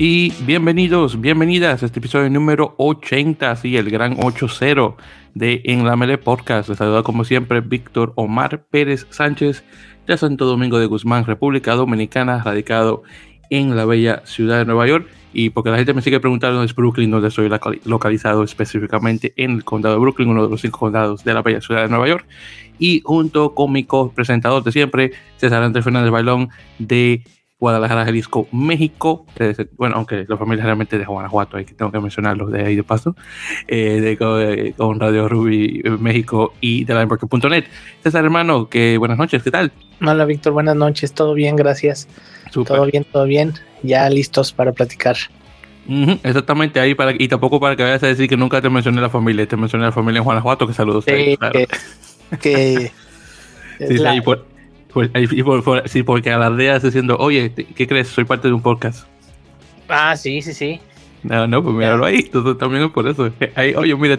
Y bienvenidos, bienvenidas a este episodio número 80, sí, el gran 8-0 de En la Mele Podcast. Les saluda como siempre Víctor Omar Pérez Sánchez de Santo Domingo de Guzmán, República Dominicana, radicado en la bella ciudad de Nueva York. Y porque la gente me sigue preguntando dónde es Brooklyn, donde estoy localizado específicamente en el condado de Brooklyn, uno de los cinco condados de la bella ciudad de Nueva York. Y junto con mi co-presentador de siempre, César Andrés Fernández Bailón de Guadalajara, Jalisco, México. bueno, aunque la familia realmente de Guanajuato, hay que tengo que mencionarlo de ahí de paso. Eh, de, eh, con Radio Ruby eh, México y de la César, hermano, que buenas noches, ¿qué tal? Hola, Víctor, buenas noches, todo bien, gracias. Todo bien, todo bien. Ya listos para platicar. exactamente ahí para y tampoco para que vayas a decir que nunca te mencioné la familia, te mencioné la familia en Guanajuato, que saludos. Sí, que, sí, sí, por, pues, sí, porque alardeas diciendo, oye, ¿qué crees? Soy parte de un podcast. Ah, sí, sí, sí. No, no, pues míralo ahí, tú, también es por eso. oye, mira,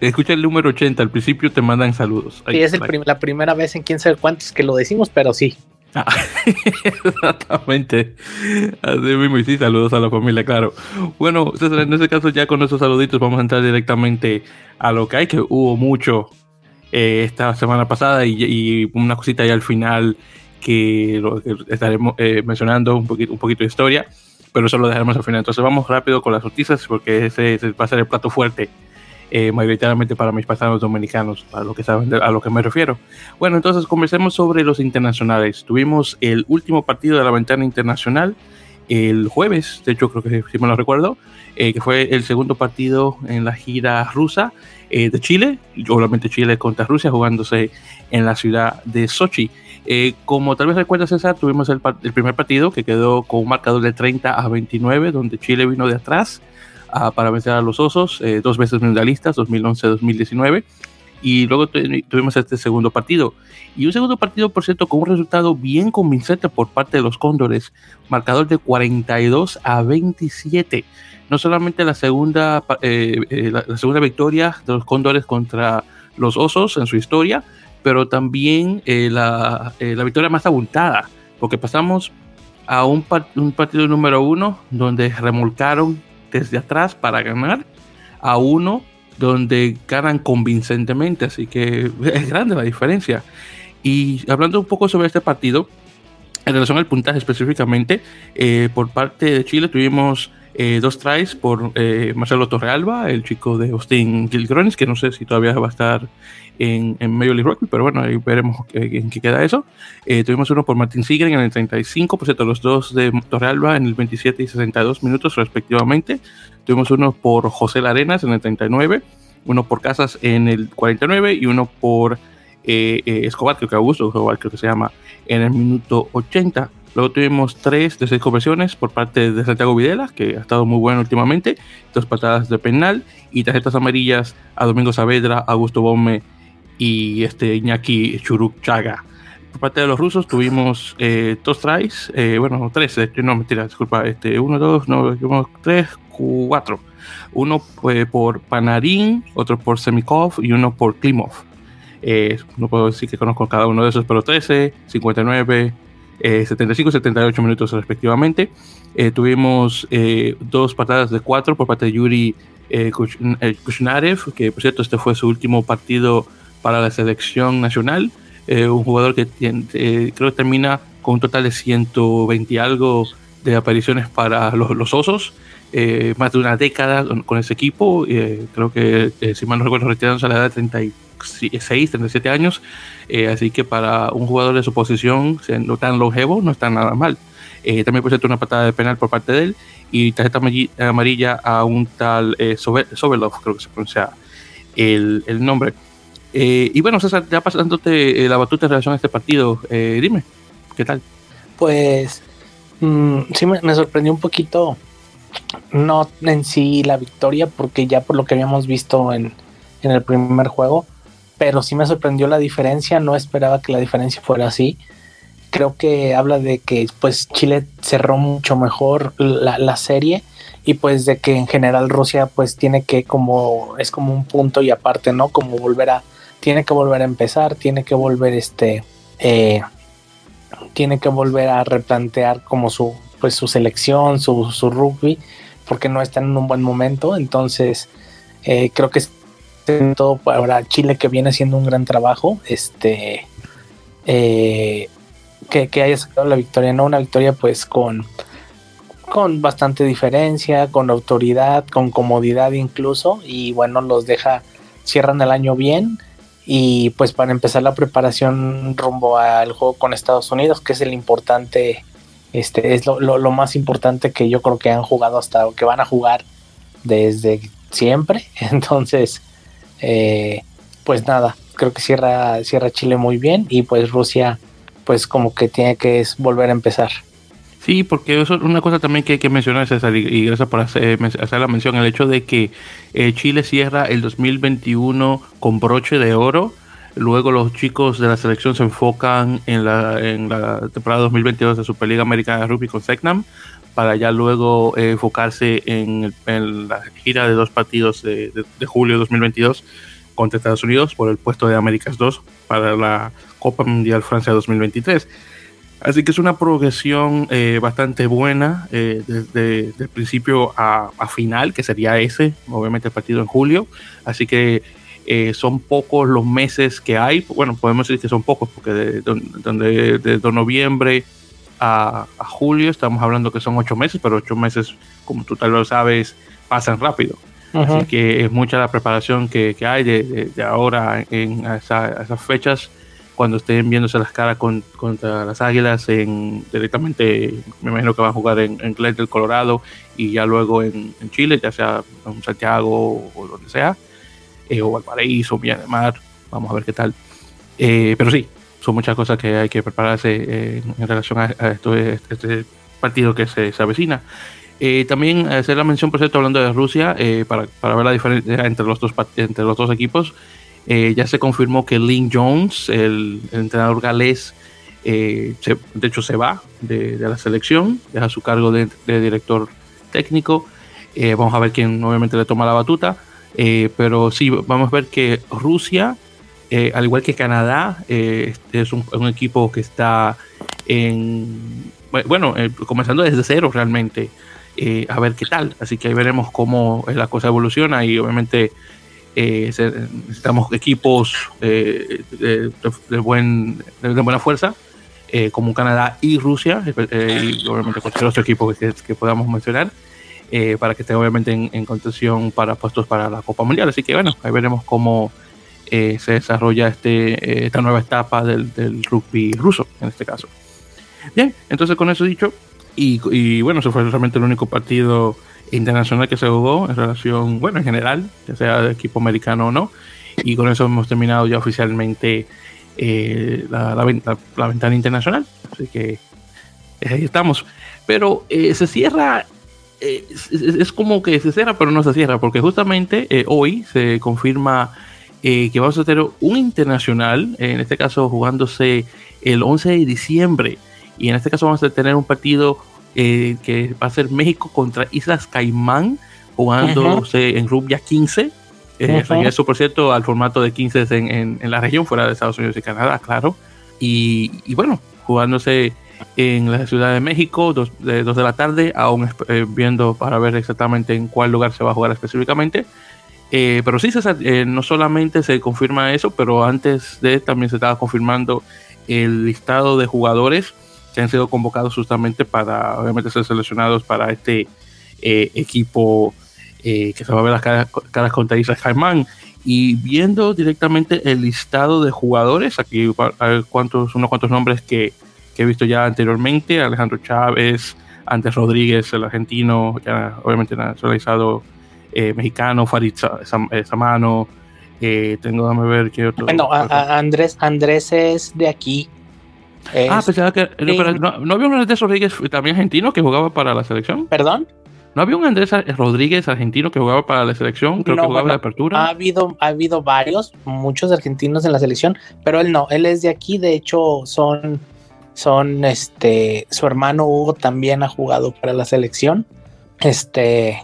escucha el número 80, al principio te mandan saludos. sí, es la primera vez en quién sabe cuántos que lo decimos, pero sí. Ah, exactamente. Así mismo, y sí, saludos a la familia, claro. Bueno, en este caso ya con esos saluditos vamos a entrar directamente a lo que hay, que hubo mucho eh, esta semana pasada y, una cosita ya al final que, estaremos eh, mencionando un poquito, un poquito de historia, pero eso lo dejaremos al final. Entonces vamos rápido con las noticias porque ese, va a ser el plato fuerte. Eh, mayoritariamente para mis paisanos dominicanos, a lo que saben a lo que me refiero. Bueno, entonces comencemos sobre los internacionales. Tuvimos el último partido de la ventana internacional el jueves, de hecho creo que si me lo recuerdo, que fue el segundo partido en la gira rusa eh, de Chile, obviamente Chile contra Rusia jugándose en la ciudad de Sochi. Eh, como tal vez recuerdas, César, tuvimos el, primer partido que quedó con un marcador de 30 a 29, donde Chile vino de atrás ah, para vencer a los Osos, eh, dos veces mundialistas, 2011-2019. Y luego tuvimos este segundo partido. Y un segundo partido, por cierto, con un resultado bien convincente por parte de los Cóndores, marcador de 42 a 27 no solamente la segunda, eh, eh, la, segunda victoria de los Cóndores contra los Osos en su historia, pero también eh, la, victoria más abultada, porque pasamos a un, un, partido número uno donde remolcaron desde atrás para ganar, a uno donde ganan convincentemente, así que es grande la diferencia. Y hablando un poco sobre este partido, en relación al puntaje específicamente, por parte de Chile tuvimos eh, dos tries por eh, Marcelo Torrealba, el chico de Austin Gilgronis, que no sé si todavía va a estar en, en Major League Rugby, pero bueno, ahí veremos en qué queda eso. Eh, tuvimos uno por Martin Sigren en el 35, por cierto, los dos de Torrealba en el 27 y 62 minutos respectivamente. Tuvimos uno por José Larenas en el 39, uno por Casas en el 49 y uno por Escobar, creo que Augusto Escobar creo que se llama, en el minuto 80. Luego tuvimos tres de seis conversiones por parte de Santiago Videla, que ha estado muy bueno últimamente, dos patadas de penal y tarjetas amarillas a Domingo Saavedra, Augusto Bome y este Iñaki Churuk Chaga. Por parte de los rusos tuvimos eh, dos tries, eh, bueno, tres, no mentira, disculpa, este, uno, dos, no, tres, cuatro. Uno eh, por Panarin, otro por Semikov y uno por Klimov. no puedo decir que conozco cada uno de esos, pero 13, 59, 75 y 78 minutos respectivamente. Eh, tuvimos eh, dos patadas de cuatro por parte de Yuri eh, Kushnarev, que por cierto este fue su último partido para la selección nacional. un jugador que creo que termina con un total de 120 y algo de apariciones para los, los osos. más de una década con, ese equipo. creo que, si mal no recuerdo, retirándose a la edad de 36, 37 años. Eh, así que para un jugador de su posición, siendo tan longevo, no está nada mal. Eh, también cierto una patada de penal por parte de él y tarjeta amarilla a un tal eh, creo que se pronuncia el, el nombre. Eh, y bueno, César, ya pasándote la batuta en relación a este partido, dime, ¿qué tal? Pues mm, sí me, me, sorprendió un poquito, no en sí la victoria, porque ya por lo que habíamos visto en, en el primer juego, pero sí me sorprendió la diferencia, no esperaba que la diferencia fuera así. Creo que habla de que pues Chile cerró mucho mejor la, serie y pues de que en general Rusia pues tiene que como es como un punto y aparte, ¿no? Como volver a tiene que volver a empezar, tiene que volver este eh, tiene que volver a replantear como su, pues su selección, su, su rugby, porque no está en un buen momento. Entonces, eh, creo que todo para Chile que viene haciendo un gran trabajo. Este eh, que, que, haya sacado la victoria, no una victoria pues con, con bastante diferencia, con autoridad, con comodidad incluso, y bueno, los deja, cierran el año bien. Y pues para empezar la preparación rumbo al juego con Estados Unidos, que es el importante, este es lo, lo, más importante que yo creo que han jugado hasta, que van a jugar desde siempre. Entonces, eh, pues nada, creo que cierra, cierra Chile muy bien y pues Rusia pues como que tiene que volver a empezar. Sí, porque eso es una cosa también que hay que mencionar, César, y, gracias por hacer, la mención, el hecho de que eh, Chile cierra el 2021 con broche de oro, luego los chicos de la selección se enfocan en la, en la temporada 2022 de Superliga Americana de Rugby con Secnam, para ya luego eh, enfocarse en, la gira de dos partidos de, julio de 2022 contra Estados Unidos por el puesto de Américas 2 para la Copa Mundial Francia 2023. Así que es una progresión eh, bastante buena eh, desde, el principio a, final, que sería ese, obviamente el partido en julio. Así que son pocos los meses que hay. Bueno, podemos decir que son pocos, porque de, de noviembre a, julio estamos hablando que son ocho meses, pero ocho meses, como tú tal vez sabes, pasan rápido. Así que es mucha la preparación que, hay de, ahora en esas fechas, cuando estén viéndose las caras contra las águilas, en, directamente, me imagino que van a jugar en, en del Colorado y ya luego en, Chile, ya sea en Santiago o donde sea, eh, o Valparaíso, Villa de Mar, vamos a ver qué tal. Eh, pero sí, son muchas cosas que hay que prepararse eh, en, relación a, este partido que se avecina. Eh, también hacer la mención, por cierto, hablando de Rusia, eh, para, para, ver la diferencia entre los dos, entre los dos equipos, eh, ya se confirmó que Lynn Jones, el, entrenador galés, de hecho se va de, la selección, deja su cargo de, director técnico. vamos a ver quién obviamente le toma la batuta. pero sí, vamos a ver que Rusia, al igual que Canadá, es un, un, equipo que está en, bueno, comenzando desde cero realmente. Eh, a ver qué tal. Así que ahí veremos cómo la cosa evoluciona y obviamente eh, necesitamos equipos eh, de, buen, de, buena fuerza, como Canadá y Rusia, y obviamente cualquier otro equipo que, que podamos mencionar. para que estén obviamente en, contención para puestos para la Copa Mundial. Así que bueno, ahí veremos cómo se desarrolla este, esta nueva etapa del, del, rugby ruso, en este caso. Bien, entonces con eso dicho, y, bueno, ese fue realmente el único partido internacional que se jugó en relación, bueno, en general, ya sea de equipo americano o no. Y con eso hemos terminado ya oficialmente eh, la, la, ventana internacional. Así que eh, ahí estamos. Pero eh, se cierra, es, como que se cierra, pero no se cierra, porque justamente hoy se confirma que vamos a tener un internacional, en este caso jugándose el 11 de diciembre y en este caso vamos a tener un partido eh, que va a ser México contra Islas Caimán, jugándose en Rubia 15. Eh, Regreso, por cierto, al formato de 15 en, en, la región, fuera de Estados Unidos y Canadá, claro. Y, bueno, jugándose en la Ciudad de México, dos de, dos de la tarde, aún eh, viendo para ver exactamente en cuál lugar se va a jugar específicamente. Eh, pero sí, César, no solamente se confirma eso, pero antes de también se estaba confirmando el listado de jugadores que han sido convocados justamente para, obviamente, ser seleccionados para este eh, equipo eh, que se va a ver las caras, contra Isla Jaimán. Y viendo directamente el listado de jugadores, aquí hay unos cuantos nombres que, que, he visto ya anteriormente: Alejandro Chávez, Antes Rodríguez, el argentino, ya obviamente nacionalizado eh, mexicano, Farid Samano. tengo, dame ver qué otro. Bueno, Andrés, Andrés es de aquí, ah, pensaba que. No, había un Andrés Rodríguez también argentino que jugaba para la selección? ¿Perdón? ¿No había un Andrés Rodríguez argentino que jugaba para la selección? Creo que jugaba la apertura. Ha habido, ha habido varios, muchos argentinos en la selección, pero él no, él es de aquí, de hecho son, son este, su hermano Hugo también ha jugado para la selección. Este,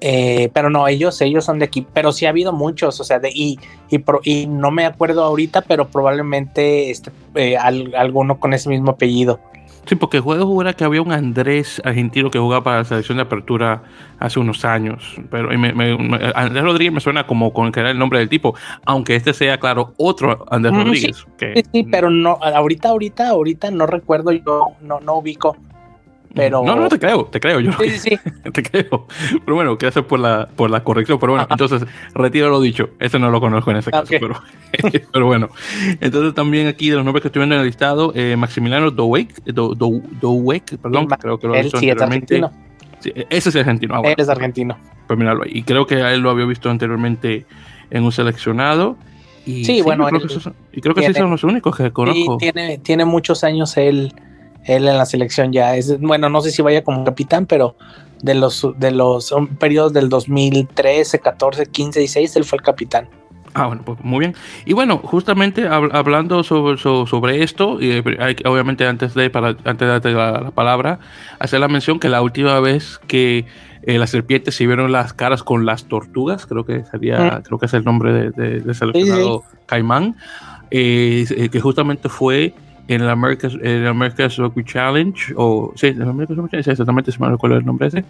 Eh, pero no, ellos, ellos son de aquí, pero sí ha habido muchos, o sea, de, y, y, no me acuerdo ahorita, pero probablemente este, eh, alguno con ese mismo apellido. Sí, porque juego era que había un Andrés argentino que jugaba para la selección de apertura hace unos años. Pero Andrés Rodríguez me suena como con que era el nombre del tipo, aunque este sea, claro, otro Andrés Rodríguez. Sí, sí, pero no, ahorita, ahorita, ahorita no recuerdo, yo no, no ubico. Pero... No, no, te creo, te creo yo. Sí, sí, te creo. Pero bueno, gracias por la, por la corrección. Pero bueno, entonces retiro lo dicho. Ese no lo conozco en ese caso. Pero, pero, bueno. Entonces también aquí de los nombres que estoy viendo en el listado, eh, Maximiliano Dowek, Do, perdón, creo que lo he sí anteriormente. Sí, ese es argentino. Ah, él es argentino. Pues míralo ahí. Y creo que a él lo había visto anteriormente en un seleccionado. Y sí, bueno. y creo que sí son los únicos que conozco. Y tiene, tiene muchos años él él en la selección ya es, bueno, no sé si vaya como capitán, pero de los, de los periodos del 2013, 14, 15 y 16, él fue el capitán. Ah, bueno, pues muy bien. Y bueno, justamente hablando sobre, sobre, esto, y hay, obviamente antes de, para, antes de darte la, palabra, hacer la mención que la última vez que eh, las serpientes se vieron las caras con las tortugas, creo que sería, creo que es el nombre de, de, seleccionado Caimán, eh, eh, que justamente fue en el America's, el America's Challenge, o sí, el America's Rugby Challenge, exactamente, se me recuerdo el nombre ese,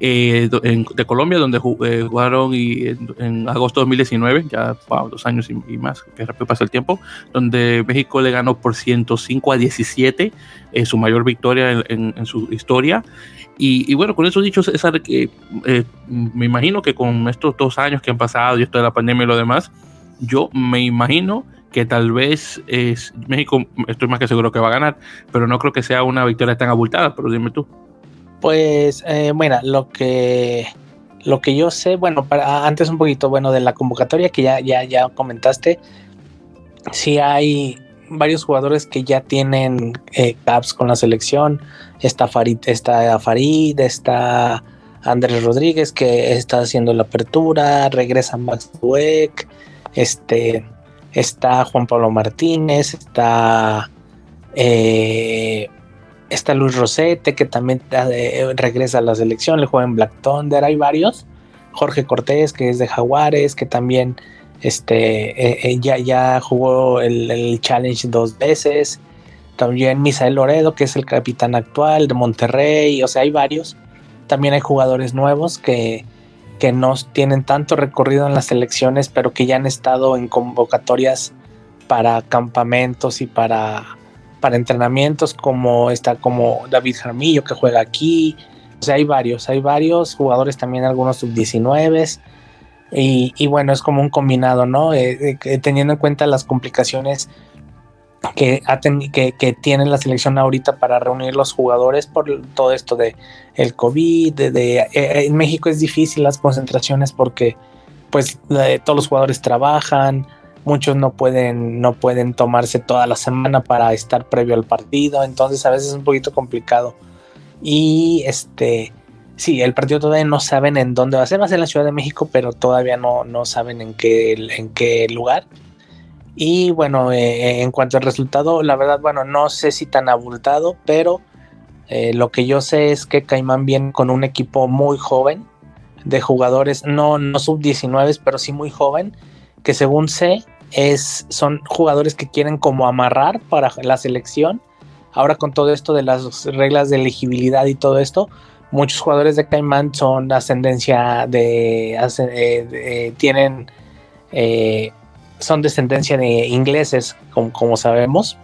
eh, de Colombia, donde eh, jugaron y, en, agosto de 2019, ya dos años y, más, que rápido pasa el tiempo, donde México le ganó por 105 a 17, eh, su mayor victoria en, su historia. Y, bueno, con eso dicho, César, que me imagino que con estos dos años que han pasado y esto de la pandemia y lo demás, yo me imagino que tal vez es México, estoy más que seguro que va a ganar, pero no creo que sea una victoria tan abultada, pero dime tú. Pues, eh, bueno, lo que lo que yo sé, bueno, para, antes un poquito, bueno, de la convocatoria que ya, ya, ya comentaste, sí hay varios jugadores que ya tienen eh, caps con la selección. Está Farid, está Farid, está Andrés Rodríguez que está haciendo la apertura, regresa Max Dweck, este está Juan Pablo Martínez, está, eh, está Luis Rosete, que también eh, regresa a la selección, le juega en Black Thunder, hay varios. Jorge Cortés, que es de Jaguares, que también este, eh, ya, ya jugó el, el, Challenge dos veces. También Misael Loredo, que es el capitán actual de Monterrey. O sea, hay varios. También hay jugadores nuevos que, que no tienen tanto recorrido en las elecciones, pero que ya han estado en convocatorias para campamentos y para, para entrenamientos, como está como David Jarmillo que juega aquí. O sea, hay varios, hay varios jugadores también, algunos sub-19. Y, y, bueno, es como un combinado, ¿no? Eh, eh, teniendo en cuenta las complicaciones que, que, que, tiene la selección ahorita para reunir los jugadores por todo esto de el COVID, de, eh, en México es difícil las concentraciones porque pues todos los jugadores trabajan, muchos no pueden, no pueden tomarse toda la semana para estar previo al partido, entonces a veces es un poquito complicado. Y este, sí, el partido todavía no saben en dónde va a ser, va a ser en la Ciudad de México, pero todavía no, no saben en qué, en qué lugar. Y bueno, eh, en cuanto al resultado, la verdad, bueno, no sé si tan abultado, pero eh, lo que yo sé es que Caimán viene con un equipo muy joven de jugadores, no, no sub 19, pero sí muy joven, que según sé es, son jugadores que quieren como amarrar para la selección. Ahora con todo esto de las reglas de elegibilidad y todo esto, muchos jugadores de Caimán son ascendencia de, eh, tienen son descendencia de ingleses, como, sabemos.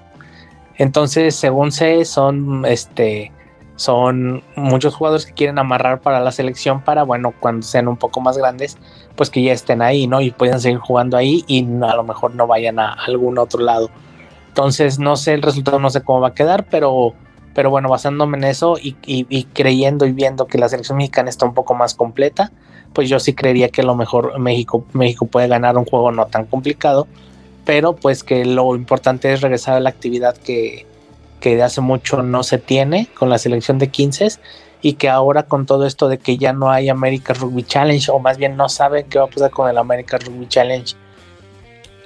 Entonces, según sé, son este son muchos jugadores que quieren amarrar para la selección para, bueno, cuando sean un poco más grandes, pues que ya estén ahí, ¿no? Y puedan seguir jugando ahí y a lo mejor no vayan a algún otro lado. Entonces, no sé el resultado, no sé cómo va a quedar, pero, pero bueno, basándome en eso y, y creyendo y viendo que la selección mexicana está un poco más completa, pues yo sí creería que a lo mejor México, México puede ganar un juego no tan complicado, pero pues que lo importante es regresar a la actividad que, que de hace mucho no se tiene con la selección de 15 y que ahora con todo esto de que ya no hay America Rugby Challenge o más bien no saben qué va a pasar con el America Rugby Challenge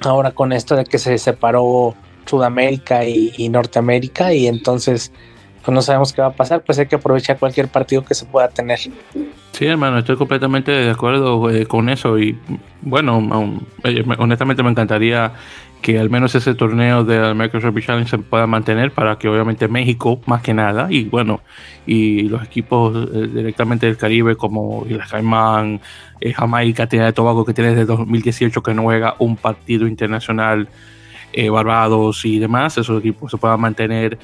ahora con esto de que se separó Sudamérica y, y Norteamérica y entonces pues no sabemos qué va a pasar, pues hay que aprovechar cualquier partido que se pueda tener. Sí, hermano, estoy completamente de acuerdo eh, con eso y bueno, eh, honestamente me encantaría que al menos ese torneo del Microsoft Challenge se pueda mantener para que obviamente México, más que nada, y bueno, y los equipos eh, directamente del Caribe como Islas Caimán, Jamaica, Trinidad de Tobago, que tiene desde 2018 que no juega un partido internacional, Barbados y demás, esos equipos se puedan mantener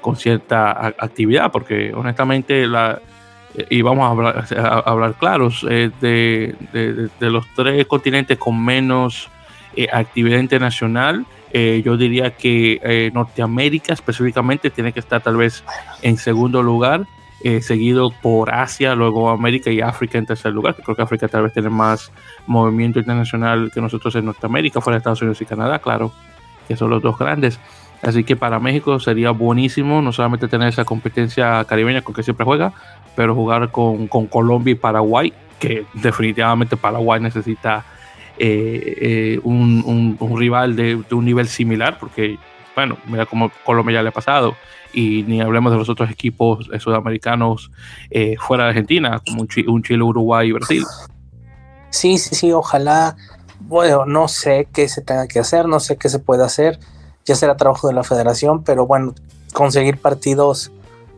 con cierta actividad, porque honestamente la y vamos a hablar, claros, eh, de, los tres continentes con menos eh, actividad internacional, eh, yo diría que Norteamérica específicamente tiene que estar tal vez en segundo lugar, seguido por Asia, luego América y África en tercer lugar. Creo que África tal vez tiene más movimiento internacional que nosotros en Norteamérica, fuera de Estados Unidos y Canadá, claro, que son los dos grandes. Así que para México sería buenísimo no solamente tener esa competencia caribeña con que siempre juega, pero jugar con, Colombia y Paraguay, que definitivamente Paraguay necesita eh, eh, un, rival de, un nivel similar, porque, bueno, mira cómo Colombia ya le ha pasado, y ni hablemos de los otros equipos eh, sudamericanos fuera de Argentina, como un, un Chile, Uruguay y Brasil. Sí, sí, sí, ojalá, bueno, no sé qué se tenga que hacer, no sé qué se puede hacer, ya será trabajo de la federación, pero bueno, conseguir partidos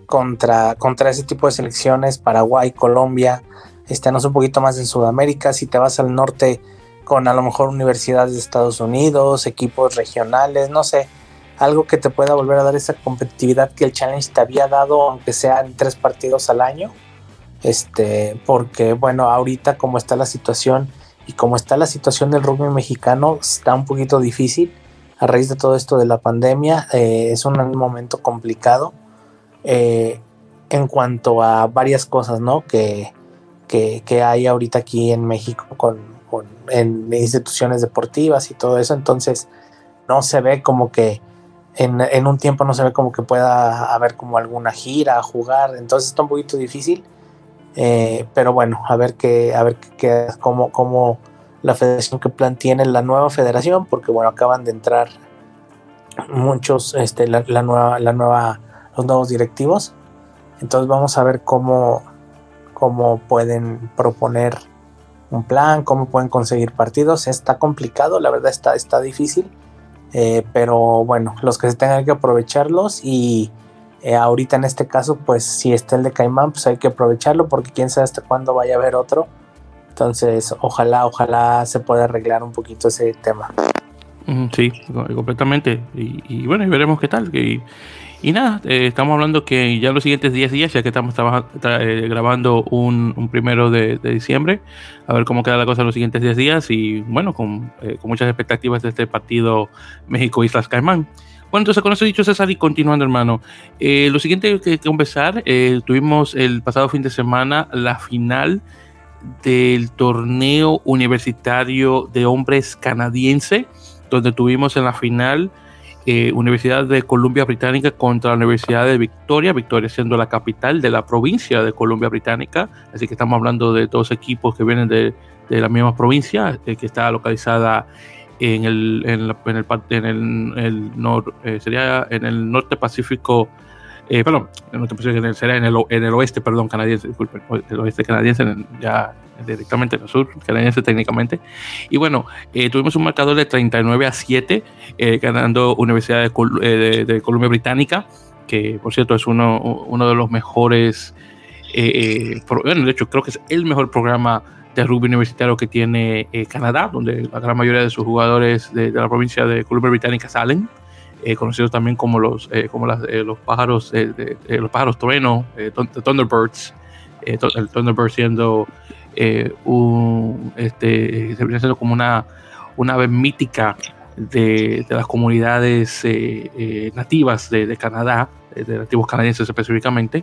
contra, contra ese tipo de selecciones, Paraguay, Colombia, estamos un poquito más en Sudamérica, si te vas al norte con a lo mejor universidades de Estados Unidos, equipos regionales, no sé, algo que te pueda volver a dar esa competitividad que el challenge te había dado, aunque sea tres partidos al año, este, porque bueno, ahorita como está la situación y como está la situación del rugby mexicano, está un poquito difícil a raíz de todo esto de la pandemia, eh, es un momento complicado eh, en cuanto a varias cosas, ¿no? Que, que, hay ahorita aquí en México con, en instituciones deportivas y todo eso. Entonces, no se ve como que en, un tiempo no se ve como que pueda haber como alguna gira, jugar. Entonces está un poquito difícil. Eh, pero bueno, a ver qué, a ver qué, cómo, cómo la federación que plan tiene la nueva federación, porque bueno, acaban de entrar muchos, este, la, nueva, la nueva los nuevos directivos. Entonces vamos a ver cómo, cómo pueden proponer un plan, cómo pueden conseguir partidos. Está complicado, la verdad está, está difícil. Eh, pero bueno, los que se tengan que aprovecharlos y eh, ahorita en este caso, pues si está el de Caimán, pues hay que aprovecharlo porque quién sabe hasta cuándo vaya a haber otro. Entonces, ojalá, ojalá se pueda arreglar un poquito ese tema. Sí, completamente. Y, bueno, y veremos qué tal. Y, y nada, eh, estamos hablando que ya los siguientes 10 días, ya que estamos eh, grabando un, primero de, diciembre, a ver cómo queda la cosa en los siguientes 10 días y bueno, con, eh, con muchas expectativas de este partido México-Islas Caimán. Bueno, entonces con eso dicho, César, y continuando, hermano. lo siguiente que, que conversar, tuvimos el pasado fin de semana la final del torneo universitario de hombres canadiense, donde tuvimos en la final eh, Universidad de Columbia Británica contra la Universidad de Victoria, Victoria siendo la capital de la provincia de Columbia Británica, así que estamos hablando de dos equipos que vienen de, de la misma provincia, eh, que está localizada en el, en, en el, en el, el eh, sería en el norte pacífico eh, perdón, en será en el, en el oeste, perdón, canadiense, disculpen, el oeste canadiense, ya directamente en el sur, canadiense técnicamente. Y bueno, eh, tuvimos un marcador de 39 a 7, eh, ganando Universidad de, de, Columbia Británica, que por cierto es uno, uno de los mejores, bueno, de hecho creo que es el mejor programa de rugby universitario que tiene Canadá, donde la gran mayoría de sus jugadores de, de la provincia de Columbia Británica salen. Eh, conocidos también como los, eh, como las, eh, los pájaros, los pájaros trueno, Thunderbirds, el Thunderbird siendo un, este, siendo como una, una ave mítica de, de las comunidades nativas de, de, Canadá, de nativos canadienses específicamente.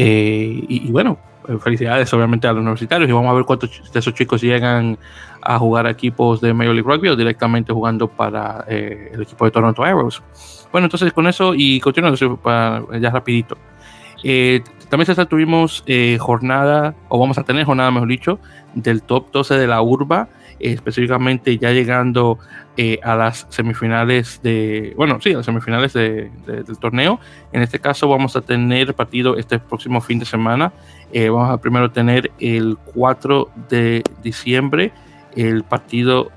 Y, bueno, felicidades obviamente a los universitarios y vamos a ver cuántos de esos chicos llegan a jugar equipos de Major League Rugby o directamente jugando para eh, el equipo de Toronto Arrows. Bueno, entonces con eso y continuando ya rapidito. Eh, también tuvimos eh, jornada, o vamos a tener jornada, mejor dicho, del top 12 de la urba, específicamente ya llegando a las semifinales de, bueno, sí, a las semifinales del torneo. En este caso vamos a tener partido este próximo fin de semana. vamos a primero tener el 4 de diciembre el partido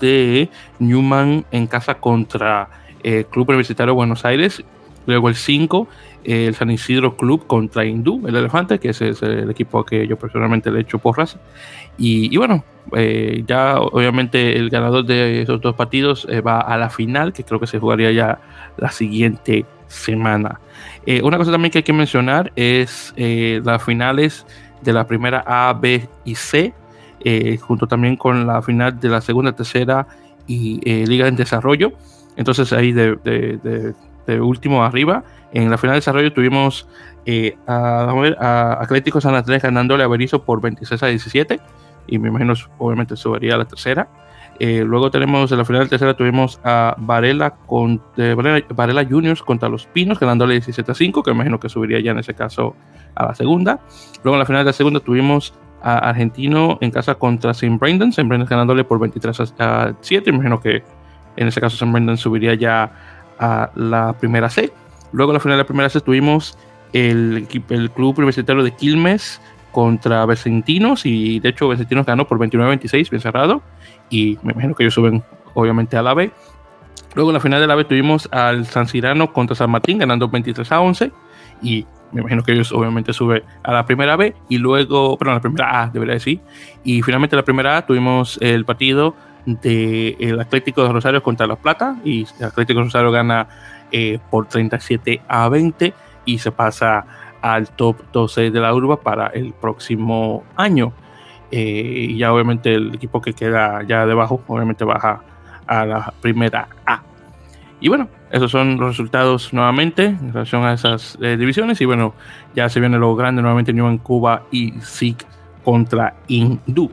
de Newman en casa contra el Club Universitario de Buenos Aires. Luego el 5, el San Isidro Club contra Hindú, el Elefante, que ese es el equipo que yo personalmente le he hecho porras. Y, y bueno, eh, ya obviamente el ganador de esos dos partidos eh, va a la final, que creo que se jugaría ya la siguiente semana. Eh, una cosa también que hay que mencionar es las finales de la primera A, B y C junto también con la final de la segunda, tercera y Liga en Desarrollo. Entonces ahí de, último arriba, en la final de desarrollo tuvimos a, a, Atlético San Andrés ganándole a Berizo por 26 a 17 y me imagino obviamente subiría a la tercera. luego tenemos en la final de tercera tuvimos a Varela, con, Varela, Varela, Juniors contra los Pinos ganándole 17 a 5, que me imagino que subiría ya en ese caso a la segunda. Luego en la final de la segunda tuvimos a Argentino en casa contra St. Brendan. St. Brendan ganándole por 23 a 7. Imagino que en ese caso St. Brendan subiría ya a la primera C. Luego en la final de la primera C tuvimos el, el club universitario de Quilmes contra Vicentinos y de hecho Vicentinos ganó por 29-26, bien cerrado. Y me imagino que ellos suben obviamente a la B. Luego en la final de la B tuvimos al San Cirano contra San Martín ganando 23 a 11 y me imagino que ellos obviamente suben a la primera B y luego, perdón, la primera A, debería decir. Y finalmente la primera A tuvimos el partido del Atlético de Rosario contra La Plata y el Atlético de Rosario gana eh, por 37 a 20 y se pasa al top 12 de la urba para el próximo año. Eh, y ya obviamente el equipo que queda ya debajo, obviamente baja a la primera A. Y bueno, esos son los resultados nuevamente en relación a esas eh, divisiones. Y bueno, ya se viene lo grande nuevamente en Cuba y SIC contra Hindú.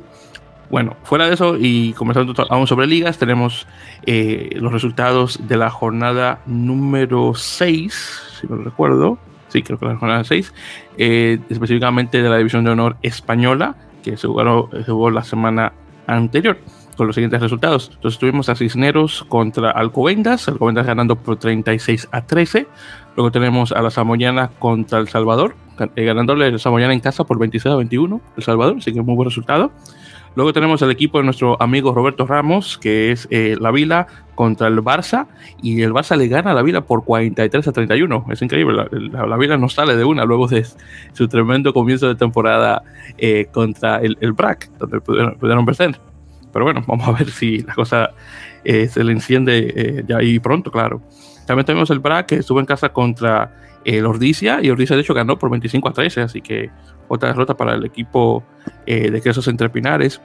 Bueno, fuera de eso y comenzando aún sobre ligas, tenemos eh, los resultados de la jornada número 6, si no recuerdo. Sí, creo que la jornada 6, eh, específicamente de la división de honor española, que se jugó, se jugó la semana anterior con los siguientes resultados. Entonces tuvimos a Cisneros contra Alcobendas, Alcobendas ganando por 36 a 13. Luego tenemos a la Samoyana contra El Salvador, eh, ganándole el Samoyana en casa por 26 a 21, El Salvador, así que muy buen resultado. Luego tenemos el equipo de nuestro amigo Roberto Ramos, que es eh, la Vila contra el Barça, y el Barça le gana a la Vila por 43 a 31. Es increíble, la, Vila no sale de una luego de su tremendo comienzo de temporada eh, contra el, el BRAC, donde pudieron, pudieron vencer. Pero bueno, vamos a ver si la cosa eh, se le enciende eh, ya ahí pronto, claro. También tenemos el BRA que estuvo en casa contra el Ordicia y Ordicia de hecho ganó por 25 a 13, así que otra derrota para el equipo eh, de Quesos Entre Pinares.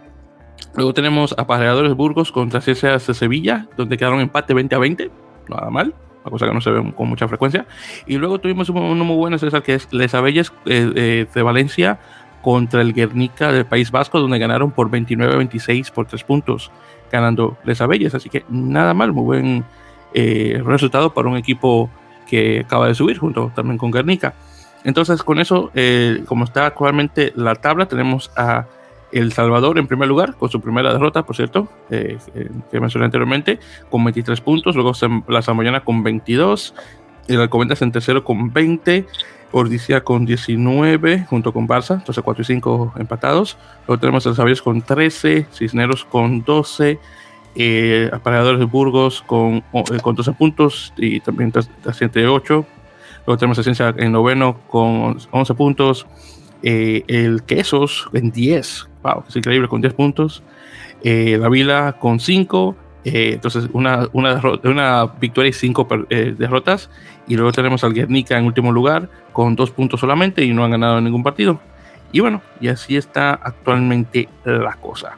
Luego tenemos a Pareadores Burgos contra Ciencias de Sevilla, donde quedaron empate 20 a 20, nada mal, una cosa que no se ve con mucha frecuencia. Y luego tuvimos uno muy bueno, César, que es Les Abelles de Valencia contra el Guernica del País Vasco, donde ganaron por 29-26 por 3 puntos, ganando Les Abelles. Así que nada mal, muy buen eh, resultado para un equipo que acaba de subir junto también con Guernica. Entonces, con eso, eh, como está actualmente la tabla, tenemos a El Salvador en primer lugar, con su primera derrota, por cierto, eh, que mencioné anteriormente, con 23 puntos. Luego la Samoyana con 22. El Alcobendas en tercero con 20. Ordizia con 19 junto con Barça, entonces 4 y 5 empatados. Luego tenemos a los con 13, Cisneros con 12, eh, Apareadores de Burgos con, eh, con 12 puntos y también 8. Luego tenemos a Ciencia en noveno con 11 puntos. Eh, el Quesos en 10, wow, es increíble, con 10 puntos. Eh, la Vila con 5. Eh, entonces, una, una, una, victoria y 5 derrotas. Y luego tenemos al Guernica en último lugar con dos puntos solamente y no han ganado ningún partido. Y bueno, y así está actualmente la cosa.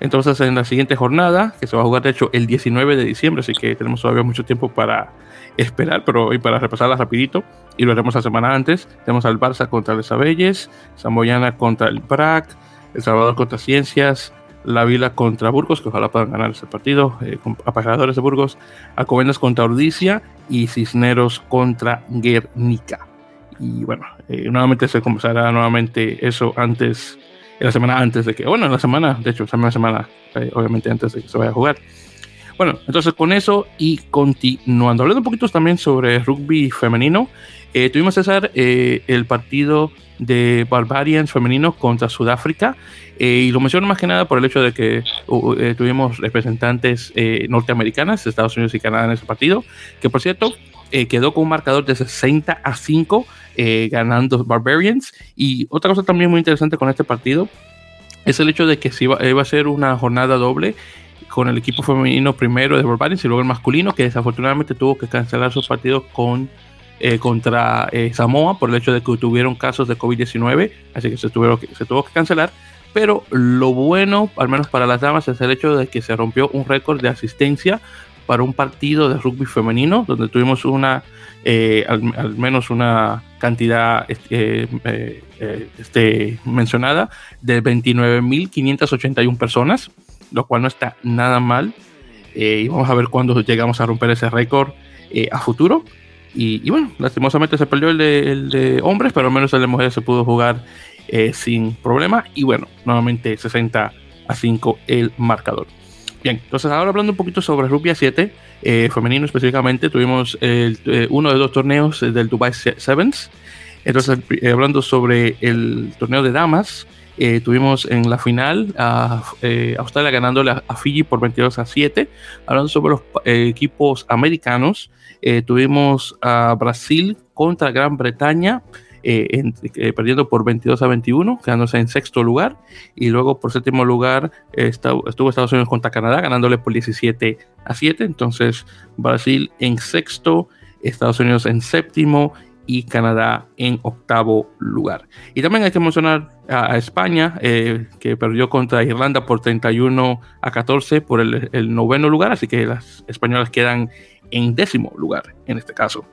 Entonces en la siguiente jornada, que se va a jugar de hecho el 19 de diciembre, así que tenemos todavía mucho tiempo para esperar, pero hoy para repasarla rapidito, y lo haremos la semana antes, tenemos al Barça contra el Sabelles, Zamboyana contra el Prac, El Salvador contra Ciencias, la Vila contra Burgos, que ojalá puedan ganar ese partido, eh, de Burgos, Alcobendas contra Ordicia y Cisneros contra Guernica. Y bueno, eh, nuevamente se comenzará nuevamente eso antes, la semana antes de que, bueno, la semana, de hecho, la semana, eh, obviamente antes de que se vaya a jugar. Bueno, entonces con eso y continuando, hablando un poquito también sobre rugby femenino, eh, tuvimos César el partido de Barbarians femenino contra Sudáfrica y lo menciono más que nada por el hecho de que tuvimos representantes norteamericanas, Estados Unidos y Canadá en ese partido, que por cierto quedó con un marcador de 60 a 5 eh, ganando Barbarians. Y otra cosa también muy interesante con este partido es el hecho de que se iba, a ser una jornada doble con el equipo femenino primero de Barbarians y luego el masculino, que desafortunadamente tuvo que cancelar su partido con, eh, contra eh, Samoa por el hecho de que tuvieron casos de COVID-19, así que se, tuvieron que se tuvo que cancelar. Pero lo bueno, al menos para las damas, es el hecho de que se rompió un récord de asistencia para un partido de rugby femenino, donde tuvimos una, al, menos una cantidad eh, eh, este, mencionada de 29.581 personas, lo cual no está nada mal. Eh, y vamos a ver cuándo llegamos a romper ese récord a futuro. Y, bueno, lastimosamente se perdió el de, hombres, pero al menos el de mujeres se pudo jugar sin problema. Y bueno, nuevamente 60 a 5 el marcador. Bien, entonces ahora hablando un poquito sobre Rugby 7, eh, femenino específicamente, tuvimos eh, uno de dos torneos eh, del Dubai Sevens. Entonces, hablando sobre el torneo de damas, tuvimos en la final a Australia ganándole a, Fiji por 22 a 7. Hablando sobre los equipos americanos, tuvimos a Brasil contra Gran Bretaña eh, eh, perdiendo por 22 a 21, quedándose en sexto lugar. Y luego por séptimo lugar estuvo Estados Unidos contra Canadá, ganándole por 17 a 7. Entonces Brasil en sexto, Estados Unidos en séptimo y Canadá en octavo lugar. Y también hay que mencionar a, España, eh, que perdió contra Irlanda por 31 a 14 por el, noveno lugar, así que las españolas quedan en décimo lugar en este caso.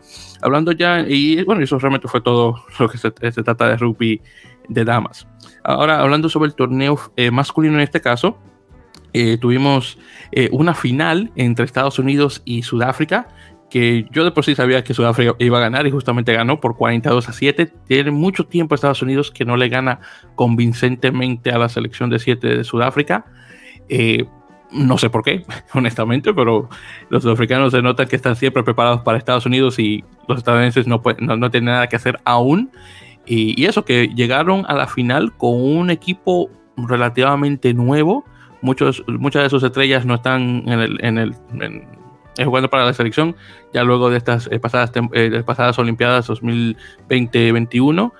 Hablando ya, y bueno, eso realmente fue todo lo que se, trata de rugby de damas. Ahora, hablando sobre el torneo eh, masculino en este caso, eh, tuvimos una final entre Estados Unidos y Sudáfrica, que yo de por sí sabía que Sudáfrica iba a ganar y justamente ganó por 42 a 7. Tiene mucho tiempo Estados Unidos que no le gana convincentemente a la selección de 7 de Sudáfrica. No sé por qué, honestamente, pero los africanos se notan que están siempre preparados para Estados Unidos y los estadounidenses no, no, tienen nada que hacer aún. Y, eso, que llegaron a la final con un equipo relativamente nuevo. Muchos, muchas de sus estrellas no están en el jugando para la selección, ya luego de estas eh, pasadas, eh, pasadas Olimpiadas 2020-21.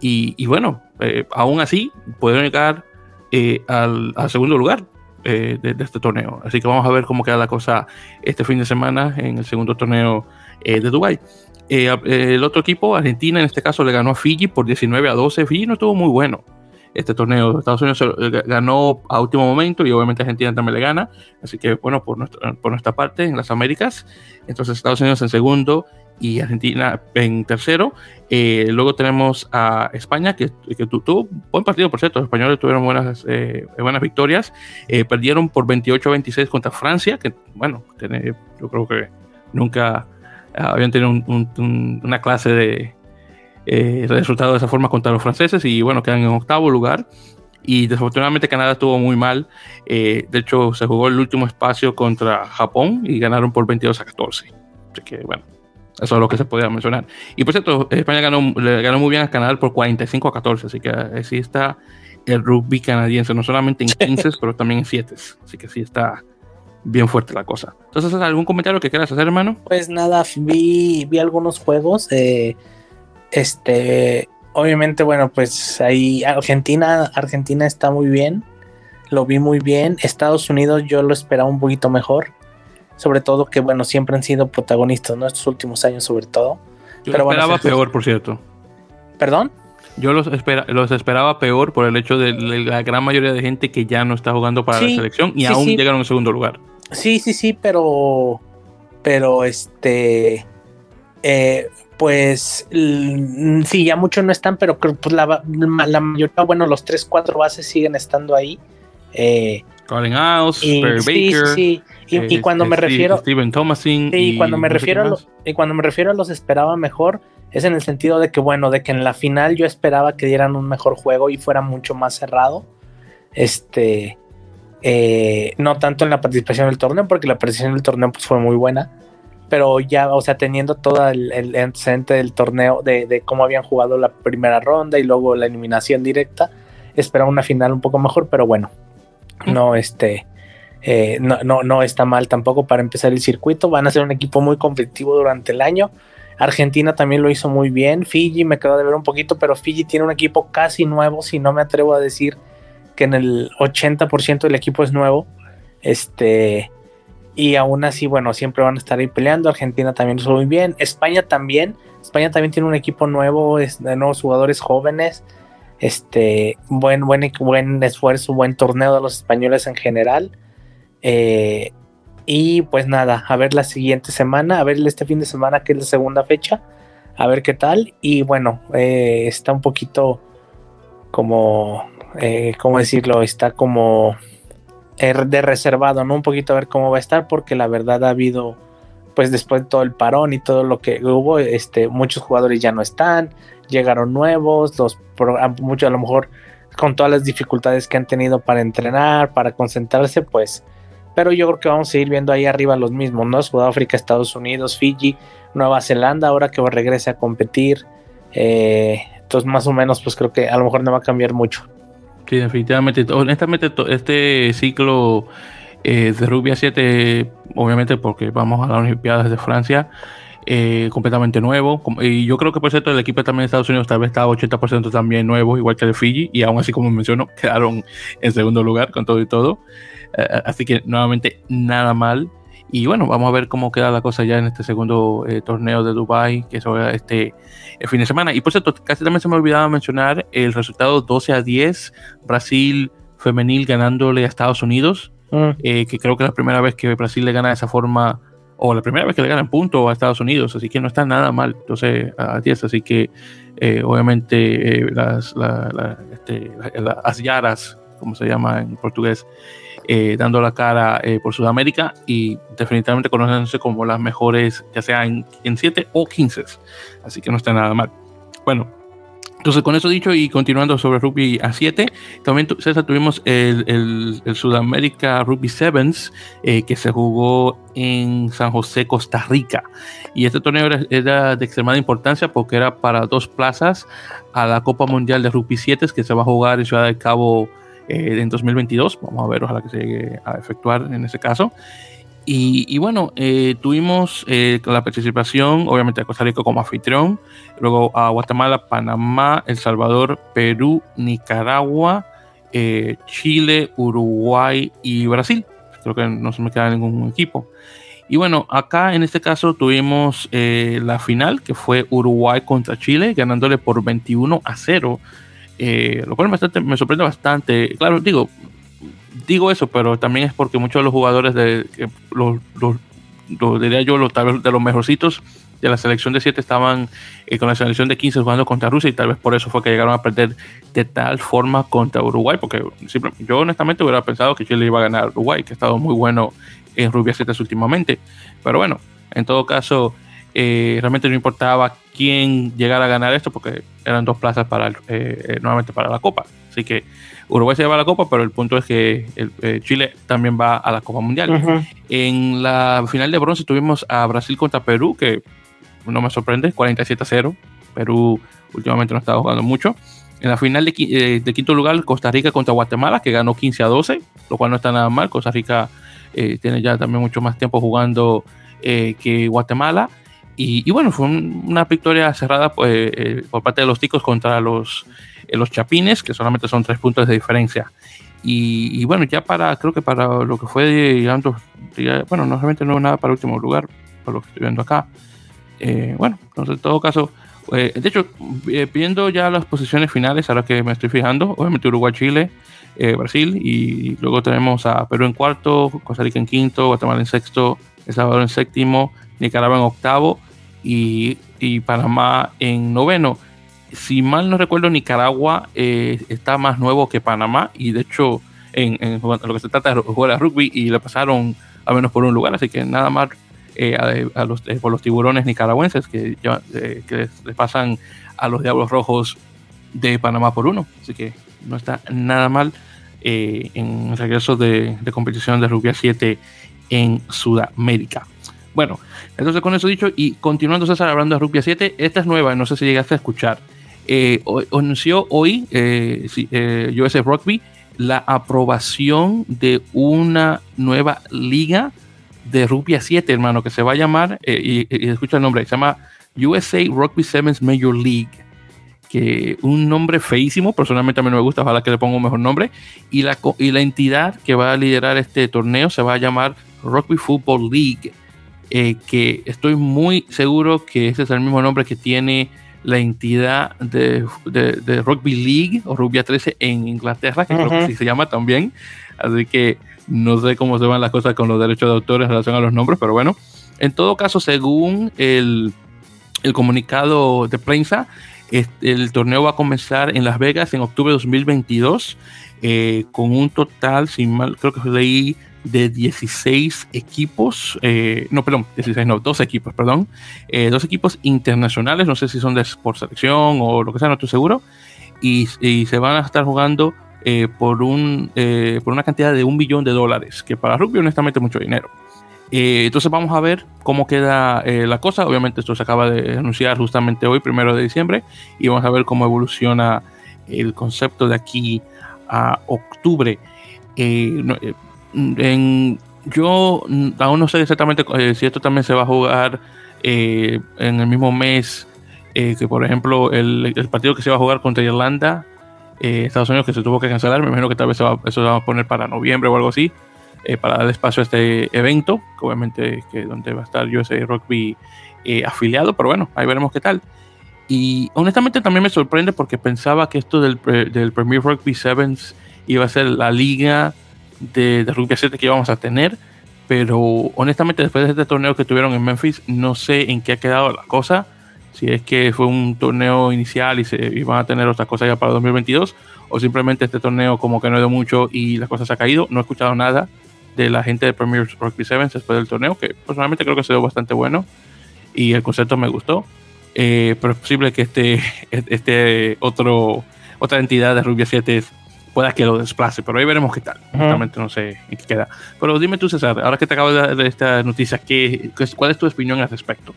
Y, y, bueno, eh, aún así pudieron llegar al, al, segundo lugar. Eh, de, este torneo. Así que vamos a ver cómo queda la cosa este fin de semana en el segundo torneo eh, de Dubai. Eh, el otro equipo, Argentina, en este caso le ganó a Fiji por 19 a 12. Fiji no estuvo muy bueno este torneo. Estados Unidos ganó a último momento y obviamente Argentina también le gana. Así que bueno, por nuestra, por nuestra parte en las Américas. Entonces Estados Unidos en segundo y Argentina en tercero. Eh, luego tenemos a España, que, que tuvo buen partido, por cierto. Los españoles tuvieron buenas, eh, buenas victorias. Eh, perdieron por 28 a 26 contra Francia, que bueno, yo creo que nunca habían tenido una clase de resultado de esa forma contra los franceses y bueno, quedan en octavo lugar. Y desafortunadamente Canadá estuvo muy mal. de hecho, se jugó el último espacio contra Japón y ganaron por 22 a 14. Así que bueno, eso es lo que se podía mencionar. Y por cierto, España ganó, ganó muy bien a Canadá por 45 a 14, así que sí está el rugby canadiense, no solamente en 15, pero también en 7. Así que sí está bien fuerte la cosa. Entonces, ¿algún comentario que quieras hacer, hermano? Pues nada, vi, vi algunos juegos. Eh, este, obviamente, bueno, pues ahí Argentina, Argentina está muy bien. Lo vi muy bien. Estados Unidos yo lo esperaba un poquito mejor sobre todo que, bueno, siempre han sido protagonistas, ¿no? Estos últimos años sobre todo. Yo Pero esperaba peor, por cierto. ¿Perdón? Yo los, los esperaba peor por el hecho de la gran mayoría de gente que ya no está jugando para la selección y aún llegaron en segundo lugar. Sí, sí, sí, pero. Pero este. Eh, pues sí, ya muchos no están, pero pues la, la, mayoría, bueno, los tres, cuatro bases siguen estando ahí. Eh, Colin House, Baker. Sí, sí. Y, cuando me refiero. Steven Thomasin. y cuando me refiero a los, y cuando me refiero a los esperaba mejor, es en el sentido de que, bueno, de que en la final yo esperaba que dieran un mejor juego y fuera mucho más cerrado. Este, eh, no tanto en la participación del torneo, porque la participación del torneo pues, fue muy buena, pero ya, o sea, teniendo todo el, el antecedente del torneo, de, cómo habían jugado la primera ronda y luego la eliminación directa, esperaba una final un poco mejor, pero bueno, no, este, eh, no, no, no está mal tampoco para empezar el circuito, van a ser un equipo muy competitivo durante el año. Argentina también lo hizo muy bien. Fiji me quedó de ver un poquito, pero Fiji tiene un equipo casi nuevo, si no me atrevo a decir que en el 80% del equipo es nuevo. Este, y aún así, bueno, siempre van a estar ahí peleando. Argentina también lo muy bien. España también. España también tiene un equipo nuevo, es, de nuevos jugadores jóvenes. Este, buen, buen, buen esfuerzo, buen torneo de los españoles en general. Eh, y pues nada, a ver la siguiente semana, a ver este fin de semana que es la segunda fecha, a ver qué tal. Y bueno, eh, está un poquito como eh, ¿cómo decirlo? Está como de reservado, ¿no? Un poquito a ver cómo va a estar, porque la verdad ha habido, pues después de todo el parón y todo lo que hubo, este, muchos jugadores ya no están, llegaron nuevos, los muchos a lo mejor con todas las dificultades que han tenido para entrenar, para concentrarse, pues, pero yo creo que vamos a seguir viendo ahí arriba los mismos, ¿no? Sudáfrica, Estados Unidos, Fiji, Nueva Zelanda, ahora que regrese a competir, eh, entonces más o menos, pues creo que a lo mejor no va a cambiar mucho. Sí, definitivamente. Honestamente, este ciclo eh, de rugby a 7, obviamente porque vamos a las Olimpiadas de Francia, eh, completamente nuevo. Y yo creo que por cierto el equipo también de Estados Unidos tal vez estaba 80% también nuevo, igual que el de Fiji, y aún así como menciono, quedaron en segundo lugar con todo y todo. Eh, así que nuevamente nada mal. Y bueno, vamos a ver cómo queda la cosa ya en este segundo eh, torneo de Dubai que es este el fin de semana. Y por cierto, casi también se me olvidaba mencionar el resultado 12 a 10, Brasil femenil ganándole a Estados Unidos, mm. eh, que creo que es la primera vez que Brasil le gana de esa forma, o la primera vez que le gana en punto a Estados Unidos, así que no está nada mal, 12 a 10, así que eh, obviamente las, este, las yaras, como se llama en portugués, eh, dando la cara eh, por Sudamérica y definitivamente conociéndose como las mejores, ya sea en 7 o 15. Así que no está nada mal. Bueno, entonces con eso dicho y continuando sobre rugby a 7, también César tuvimos el, el, Sudamérica Rugby Sevens eh, que se jugó en San José, Costa Rica. Y este torneo era, era, de extremada importancia porque era para dos plazas a la Copa Mundial de Rugby 7 que se va a jugar en Ciudad del Cabo eh, en 2022. Vamos a ver, ojalá que se llegue a efectuar en ese caso. Y, bueno, eh, tuvimos eh, la participación, obviamente, de Costa Rica como anfitrión, luego a Guatemala, Panamá, El Salvador, Perú, Nicaragua, Chile, Uruguay y Brasil. Creo que no se me queda ningún equipo. Y bueno, acá en este caso tuvimos la final, que fue Uruguay contra Chile, ganándole por 21 a 0 eh, lo cual me, sorprende bastante. Claro, digo, digo eso, pero también es porque muchos de los jugadores de los, los, diría yo, los, de los mejorcitos de la selección de 7 estaban eh, con la selección de 15 jugando contra Rusia y tal vez por eso fue que llegaron a perder de tal forma contra Uruguay, porque yo honestamente hubiera pensado que Chile iba a ganar Uruguay, que ha estado muy bueno en Rubia 7 últimamente, pero bueno, en todo caso, eh, realmente no importaba quién llegara a ganar esto porque eran dos plazas para eh, eh, nuevamente para la Copa. Así que Uruguay se lleva la Copa, pero el punto es que Chile también va a la Copa Mundial. En la final de bronce tuvimos a Brasil contra Perú, que no me sorprende, 47 a 0. Perú últimamente no está jugando mucho. En la final de, de, quinto lugar, Costa Rica contra Guatemala, que ganó 15 a 12, lo cual no está nada mal. Costa Rica tiene ya también mucho más tiempo jugando que Guatemala. Y, bueno, fue una victoria cerrada pues, eh, por parte de los ticos contra los, eh, los chapines, que solamente son tres puntos de diferencia. Y, bueno, ya para, creo que para lo que fue, digamos, bueno, no realmente no nada para el último lugar, por lo que estoy viendo acá. Eh, bueno, entonces en todo caso, de hecho, viendo ya las posiciones finales, ahora que me estoy fijando, obviamente Uruguay, Chile, Brasil, y luego tenemos a Perú en cuarto, Costa Rica en quinto, Guatemala en sexto, El Salvador en séptimo, Nicaragua en octavo y, Panamá en noveno. Si mal no recuerdo, Nicaragua eh, está más nuevo que Panamá y de hecho en, lo que se trata de jugar a rugby y le pasaron al menos por un lugar, así que nada más a, los, por los tiburones nicaragüenses que, que les, pasan a los Diablos Rojos de Panamá por uno. Así que no está nada mal en el regreso de, de competición de Rugby 7 en Sudamérica. Bueno, entonces con eso dicho y continuando César hablando de Rugby 7, esta es nueva, no sé si llegaste a escuchar. Eh, anunció hoy eh, eh Rugby la aprobación de una nueva liga de Rugby 7, hermano, que se va a llamar, eh, y, escucha el nombre, se llama USA Rugby Sevens Major League. Que un nombre feísimo, personalmente a mí no me gusta, ojalá que le ponga un mejor nombre. Y la, y la entidad que va a liderar este torneo se va a llamar Rugby Football League. Eh, que estoy muy seguro que ese es el mismo nombre que tiene la entidad de, Rugby League o Rugby 13 en Inglaterra, que creo que sí se llama también. Así que no sé cómo se van las cosas con los derechos de autor en relación a los nombres, pero bueno. En todo caso, según el, comunicado de prensa, el torneo va a comenzar en Las Vegas en octubre de 2022 eh, con un total, sin mal, creo que leí de 16 equipos, eh, no, perdón, 16, no, dos equipos, perdón, eh, dos equipos internacionales, no sé si son de por selección o lo que sea, no estoy seguro, y, se van a estar jugando eh, por, un, por una cantidad de un billón de dólares, que para rugby honestamente es mucho dinero. entonces vamos a ver cómo queda la cosa, obviamente esto se acaba de anunciar justamente hoy, primero de diciembre, y vamos a ver cómo evoluciona el concepto de aquí a octubre. Eh, yo aún no sé exactamente eh, si esto también se va a jugar eh, en el mismo mes eh, que, por ejemplo, el, partido que se va a jugar contra Irlanda, Estados Unidos, que se tuvo que cancelar. Me imagino que tal vez eso se va a poner para noviembre o algo así, para dar espacio a este evento, que obviamente que donde va a estar USA Rugby afiliado, pero bueno, ahí veremos qué tal. Y honestamente también me sorprende porque pensaba que esto del, del Premier Rugby Sevens iba a ser la liga de, de rugby 7 que íbamos a tener, pero honestamente después de este torneo que tuvieron en Memphis, no sé en qué ha quedado la cosa, si es que fue un torneo inicial y se iban a tener otras cosas ya para 2022, o simplemente este torneo como que no ido mucho y las cosas se ha caído, no he escuchado nada de la gente de Premier Rugby 7 después del torneo, que personalmente creo que se dio bastante bueno y el concepto me gustó. Eh, pero es posible que este, este otro, otra entidad de Rugby 7 pueda que lo desplace, pero ahí veremos qué tal. Realmente no sé en qué queda. Pero dime tú, César, ahora que te acabo de dar esta noticia, ¿qué, ¿cuál es tu opinión al respecto?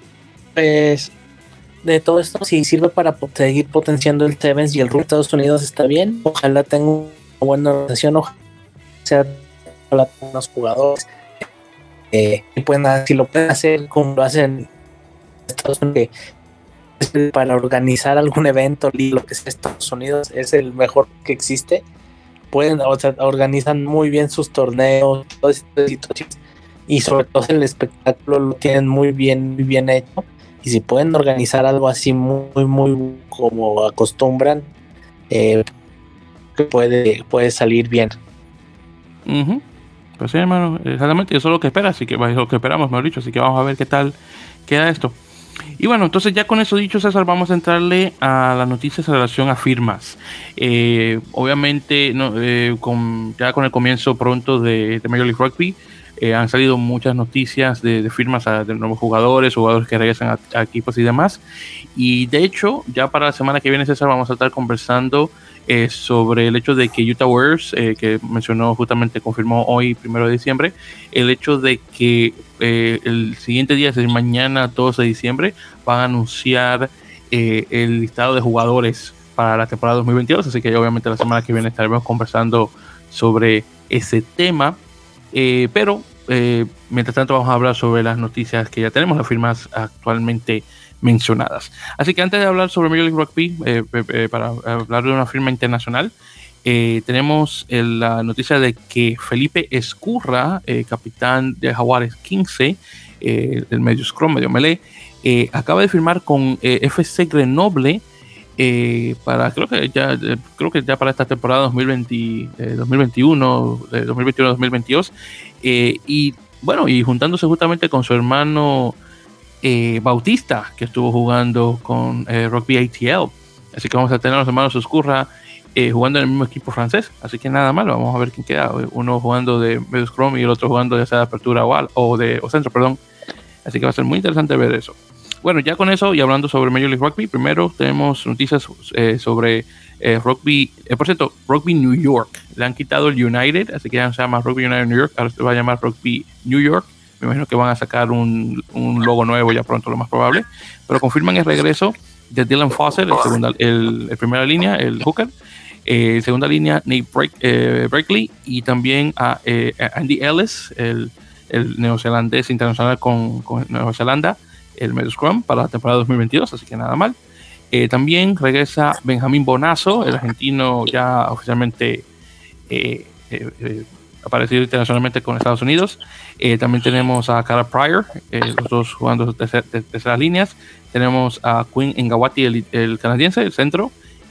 Pues de todo esto, si sirve para seguir potenciando el Sevens y el RUF de Estados Unidos, está bien. Ojalá tenga una buena organización, ojalá sea los jugadores. Eh, y puedan, si lo pueden hacer como lo hacen Estados Unidos, para organizar algún evento, lo que sea Estados Unidos, es el mejor que existe pueden, o sea, organizan muy bien sus torneos, y sobre todo el espectáculo lo tienen muy bien, muy bien hecho. Y si pueden organizar algo así muy, muy como acostumbran, eh, puede, puede salir bien. Pues sí, hermano, exactamente eso es lo que espera, así que es lo que esperamos, mejor dicho, así que vamos a ver qué tal queda esto. Y bueno, entonces ya con eso dicho, César, vamos a entrarle a las noticias en relación a firmas. Eh, obviamente, eh, con, ya con el comienzo pronto de, Major League Rugby, eh, han salido muchas noticias de, firmas de nuevos jugadores, jugadores que regresan a, equipos y demás. Y de hecho, ya para la semana que viene, César, vamos a estar conversando sobre el hecho de que Utah Warriors, que mencionó justamente, confirmó hoy, primero de diciembre, el hecho de que eh, el siguiente día, es decir, mañana 12 de diciembre, van a anunciar eh, el listado de jugadores para la temporada 2022. Así que obviamente la semana que viene estaremos conversando sobre ese tema. Eh, pero mientras tanto vamos a hablar sobre las noticias que ya tenemos, las firmas actualmente mencionadas. Así que antes de hablar sobre Major League Rugby, para hablar de una firma internacional, eh, tenemos la noticia de que Felipe Escurra, eh, capitán de Jaguares 15, eh, del medio Scrum, medio Melee, acaba de firmar con FC Grenoble para, creo que ya, creo que ya para esta temporada 2020, 2021, 2021-2022, y bueno, y juntándose justamente con su hermano Bautista, que estuvo jugando con Rugby ATL. Así que vamos a tener a los hermanos Escurra eh, jugando en el mismo equipo francés. Así que nada malo, vamos a ver quién queda. Uno jugando de medio scrum y el otro jugando de esa apertura o, o de o centro, perdón. Así que va a ser muy interesante ver eso. Bueno, ya con eso y hablando sobre Major League Rugby, primero tenemos noticias eh, sobre eh, rugby, por cierto, Rugby New York. Le han quitado el United, así que ya no se llama Rugby United New York, ahora se va a llamar Rugby New York. Me imagino que van a sacar un, logo nuevo ya pronto, lo más probable. Pero confirman el regreso de Dylan Fawcett, el, segunda, el, primera línea, el hooker. Eh, segunda línea, Nate Break, eh, y también a, eh, Andy Ellis, el, el, neozelandés internacional con, con, Nueva Zelanda, el medio scrum para la temporada 2022, así que nada mal. Eh, también regresa Benjamín Bonazo, el argentino ya oficialmente aparecido internacionalmente con Estados Unidos. también tenemos a Cara Pryor, los dos jugando terceras líneas. Tenemos a Quinn Engawati, el, el canadiense, el centro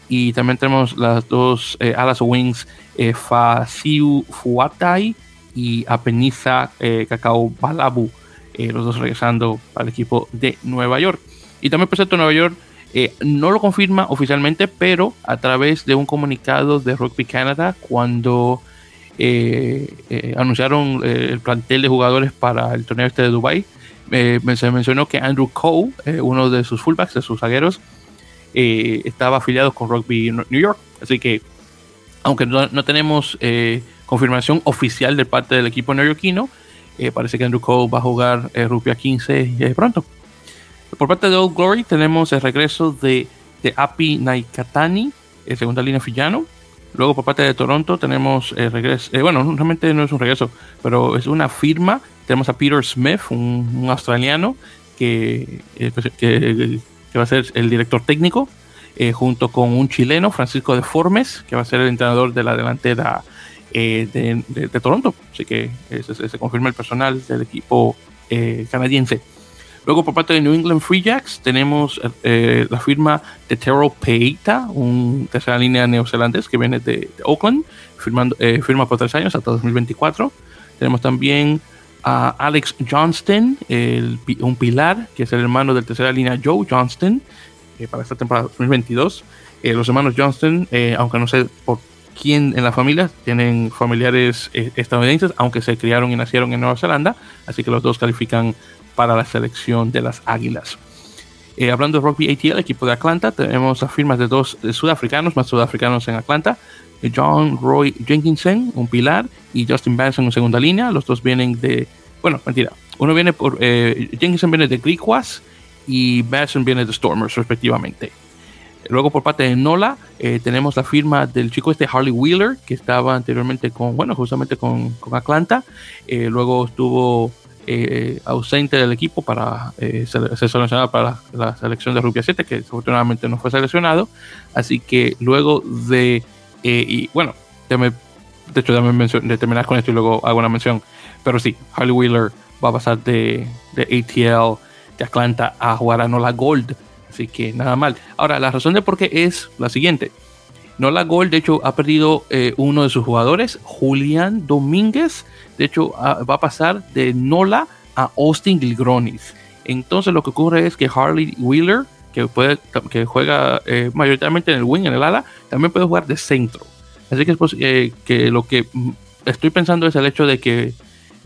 y también tenemos las dos eh, alas wings eh, Fasiu Fuatai y Apeniza eh, Cacao Balabu, eh, los dos regresando al equipo de Nueva York. Y también presento Nueva York no lo confirma oficialmente, pero a través de un comunicado de Rugby Canada cuando anunciaron el plantel de jugadores para el torneo este de Dubai, se mencionó que Andrew Cole, uno de sus fullbacks, de sus zagueros, eh, estaba afiliado con Rugby New York. Así que, aunque no, tenemos eh, confirmación oficial de parte del equipo neoyorquino, eh, parece que Andrew Cole va a jugar Rugby a 15 pronto. Por parte de Old Glory tenemos el regreso de, de Api Naikatani, segunda línea Fillano. Luego por parte de Toronto tenemos el regreso, bueno, realmente no es un regreso, pero es una firma. Tenemos a Peter Smith, un, australiano que, pues, que, que va a ser el director técnico, eh, junto con un chileno, Francisco de Formes, que va a ser el entrenador de la delantera eh, de, Toronto. Así que se, confirma el personal del equipo eh, canadiense. Luego, por parte de New England Free Jacks, tenemos la firma de Tero Peita, un tercera línea neozelandés que viene de, Oakland, firmando, firma por tres años hasta 2024. Tenemos también a Alex Johnston, un pilar, que es el hermano del tercera línea Joe Johnston, eh, para esta temporada 2022. Eh, los hermanos Johnston, eh, aunque no sé por quién en la familia, tienen familiares estadounidenses, aunque se criaron y nacieron en Nueva Zelanda, así que los dos califican para la selección de las Águilas. hablando de Rugby ATL, equipo de Atlanta, tenemos las firmas de dos sudafricanos, más sudafricanos en Atlanta, John Roy Jenkinson, un pilar, y Justin Benson en segunda línea. Los dos vienen de. Bueno, mentira. Uno viene por. Eh, Jenkinson viene de Griquas y Benson viene de Stormers, respectivamente. Luego, por parte de Nola, eh, tenemos la firma del chico este Harley Wheeler, que estaba anteriormente con, bueno, justamente con, con Atlanta. Eh, luego estuvo ausente del equipo para ser, seleccionado para la, selección de Rugby 7, que desafortunadamente no fue seleccionado. Así que luego de eh, y bueno, de hecho, de terminar con esto y luego hago una mención. Pero sí, Harley Wheeler va a pasar de, de ATL, de Atlanta, a jugar a Nola Gold. Así que nada mal. Ahora, la razón de por qué es la siguiente. Nola Gold, de hecho, ha perdido eh, uno de sus jugadores, Julián Domínguez. De hecho, va a pasar de Nola a Austin Gilgronis. Entonces, lo que ocurre es que Harley Wheeler que, juega eh, mayoritariamente en el wing, en el ala, también puede jugar de centro. Así que eh, que lo que estoy pensando es el hecho de que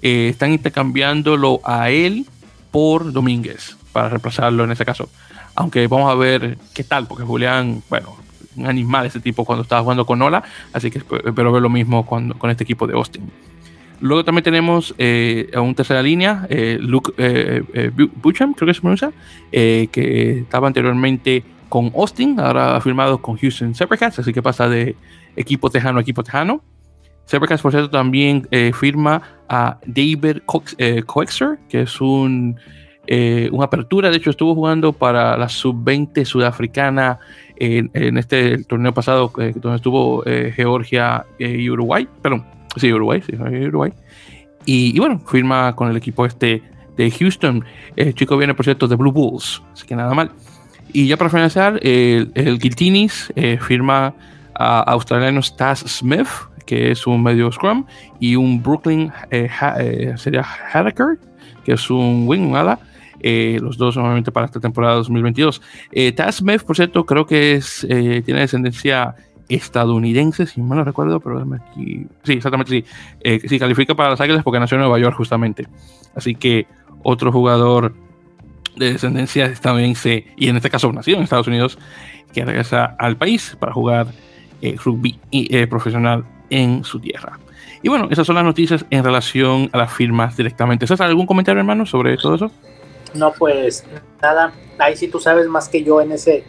eh, están intercambiándolo a él por Domínguez para reemplazarlo en ese caso. Aunque vamos a ver qué tal, porque Julián, bueno, un animal ese tipo cuando estaba jugando con Ola, así que espero ver lo mismo con este equipo de Austin. Luego también tenemos eh, a un tercera línea, eh, Luke eh, Bucham, creo que se pronuncia, que estaba anteriormente con Austin, ahora ha firmado con Houston Supercats, así que pasa de equipo tejano a equipo tejano. Supercats, por cierto, también firma a David Coexer, que es un, una apertura, de hecho estuvo jugando para la sub-20 sudafricana en, en, este torneo pasado, donde estuvo Georgia y Uruguay, perdón, Sí, Uruguay, sí, Uruguay. Y, bueno, firma con el equipo este de Houston. El chico viene, por cierto, de Blue Bulls, así que nada mal. Y ya para finalizar, el, el eh, firma a australiano Stas Smith, que es un medio scrum, y un Brooklyn eh, eh, sería Hacker, que es un wing, ala. los dos nuevamente para esta temporada 2022. Taz Smith, por cierto, creo que es, tiene descendencia estadounidense, si mal no recuerdo, pero aquí. Sí, exactamente, sí. Eh, sí, califica para las Águilas porque nació en Nueva York, justamente. Así que otro jugador de descendencia estadounidense y en este caso nacido en Estados Unidos que regresa al país para jugar eh, rugby eh, profesional en su tierra. Y bueno, esas son las noticias en relación a las firmas directamente. ¿César, algún comentario, hermano, sobre todo eso? No, pues nada. Ahí sí tú sabes más que yo en ese,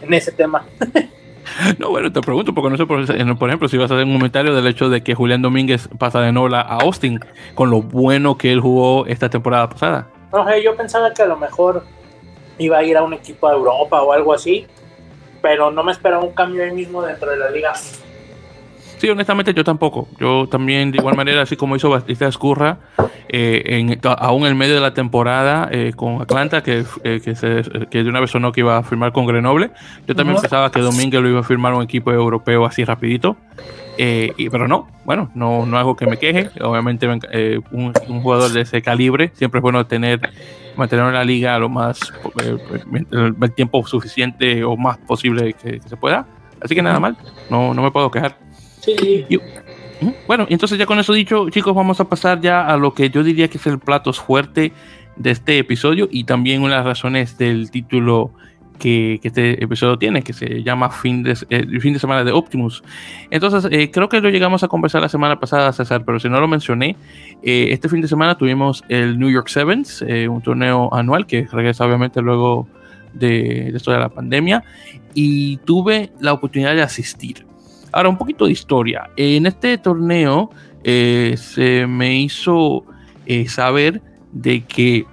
en ese tema. No, bueno, te pregunto, porque no sé, por, ejemplo, si vas a hacer un comentario del hecho de que Julián Domínguez pasa de Nola a Austin, con lo bueno que él jugó esta temporada pasada. No, yo pensaba que a lo mejor iba a ir a un equipo de Europa o algo así, pero no me esperaba un cambio ahí mismo dentro de la liga. Sí, honestamente yo tampoco. Yo también, de igual manera, así como hizo Batista Escurra, eh, en, aún en medio de la temporada eh, con Atlanta, que, eh, que, se, que, de una vez sonó que iba a firmar con Grenoble, yo también pensaba que Domínguez lo iba a firmar un equipo europeo así rapidito. Y, pero no, bueno, no, no algo que me queje. Obviamente un, un, jugador de ese calibre siempre es bueno tener mantener en la liga lo más el, tiempo suficiente o más posible que, que se pueda. Así que nada mal, no, no me puedo quejar. Bueno, entonces ya con eso dicho, chicos, vamos a pasar ya a lo que yo diría que es el plato fuerte de este episodio y también una de las razones del título que, este episodio tiene, que se llama fin de, eh, fin de semana de Optimus. Entonces, eh, creo que lo llegamos a conversar la semana pasada, César, pero si no lo mencioné, eh, este fin de semana tuvimos el New York Sevens, un torneo anual que regresa obviamente luego de, de esto de la pandemia, y tuve la oportunidad de asistir. Ahora, un poquito de historia. En este torneo eh, se me hizo eh, saber de que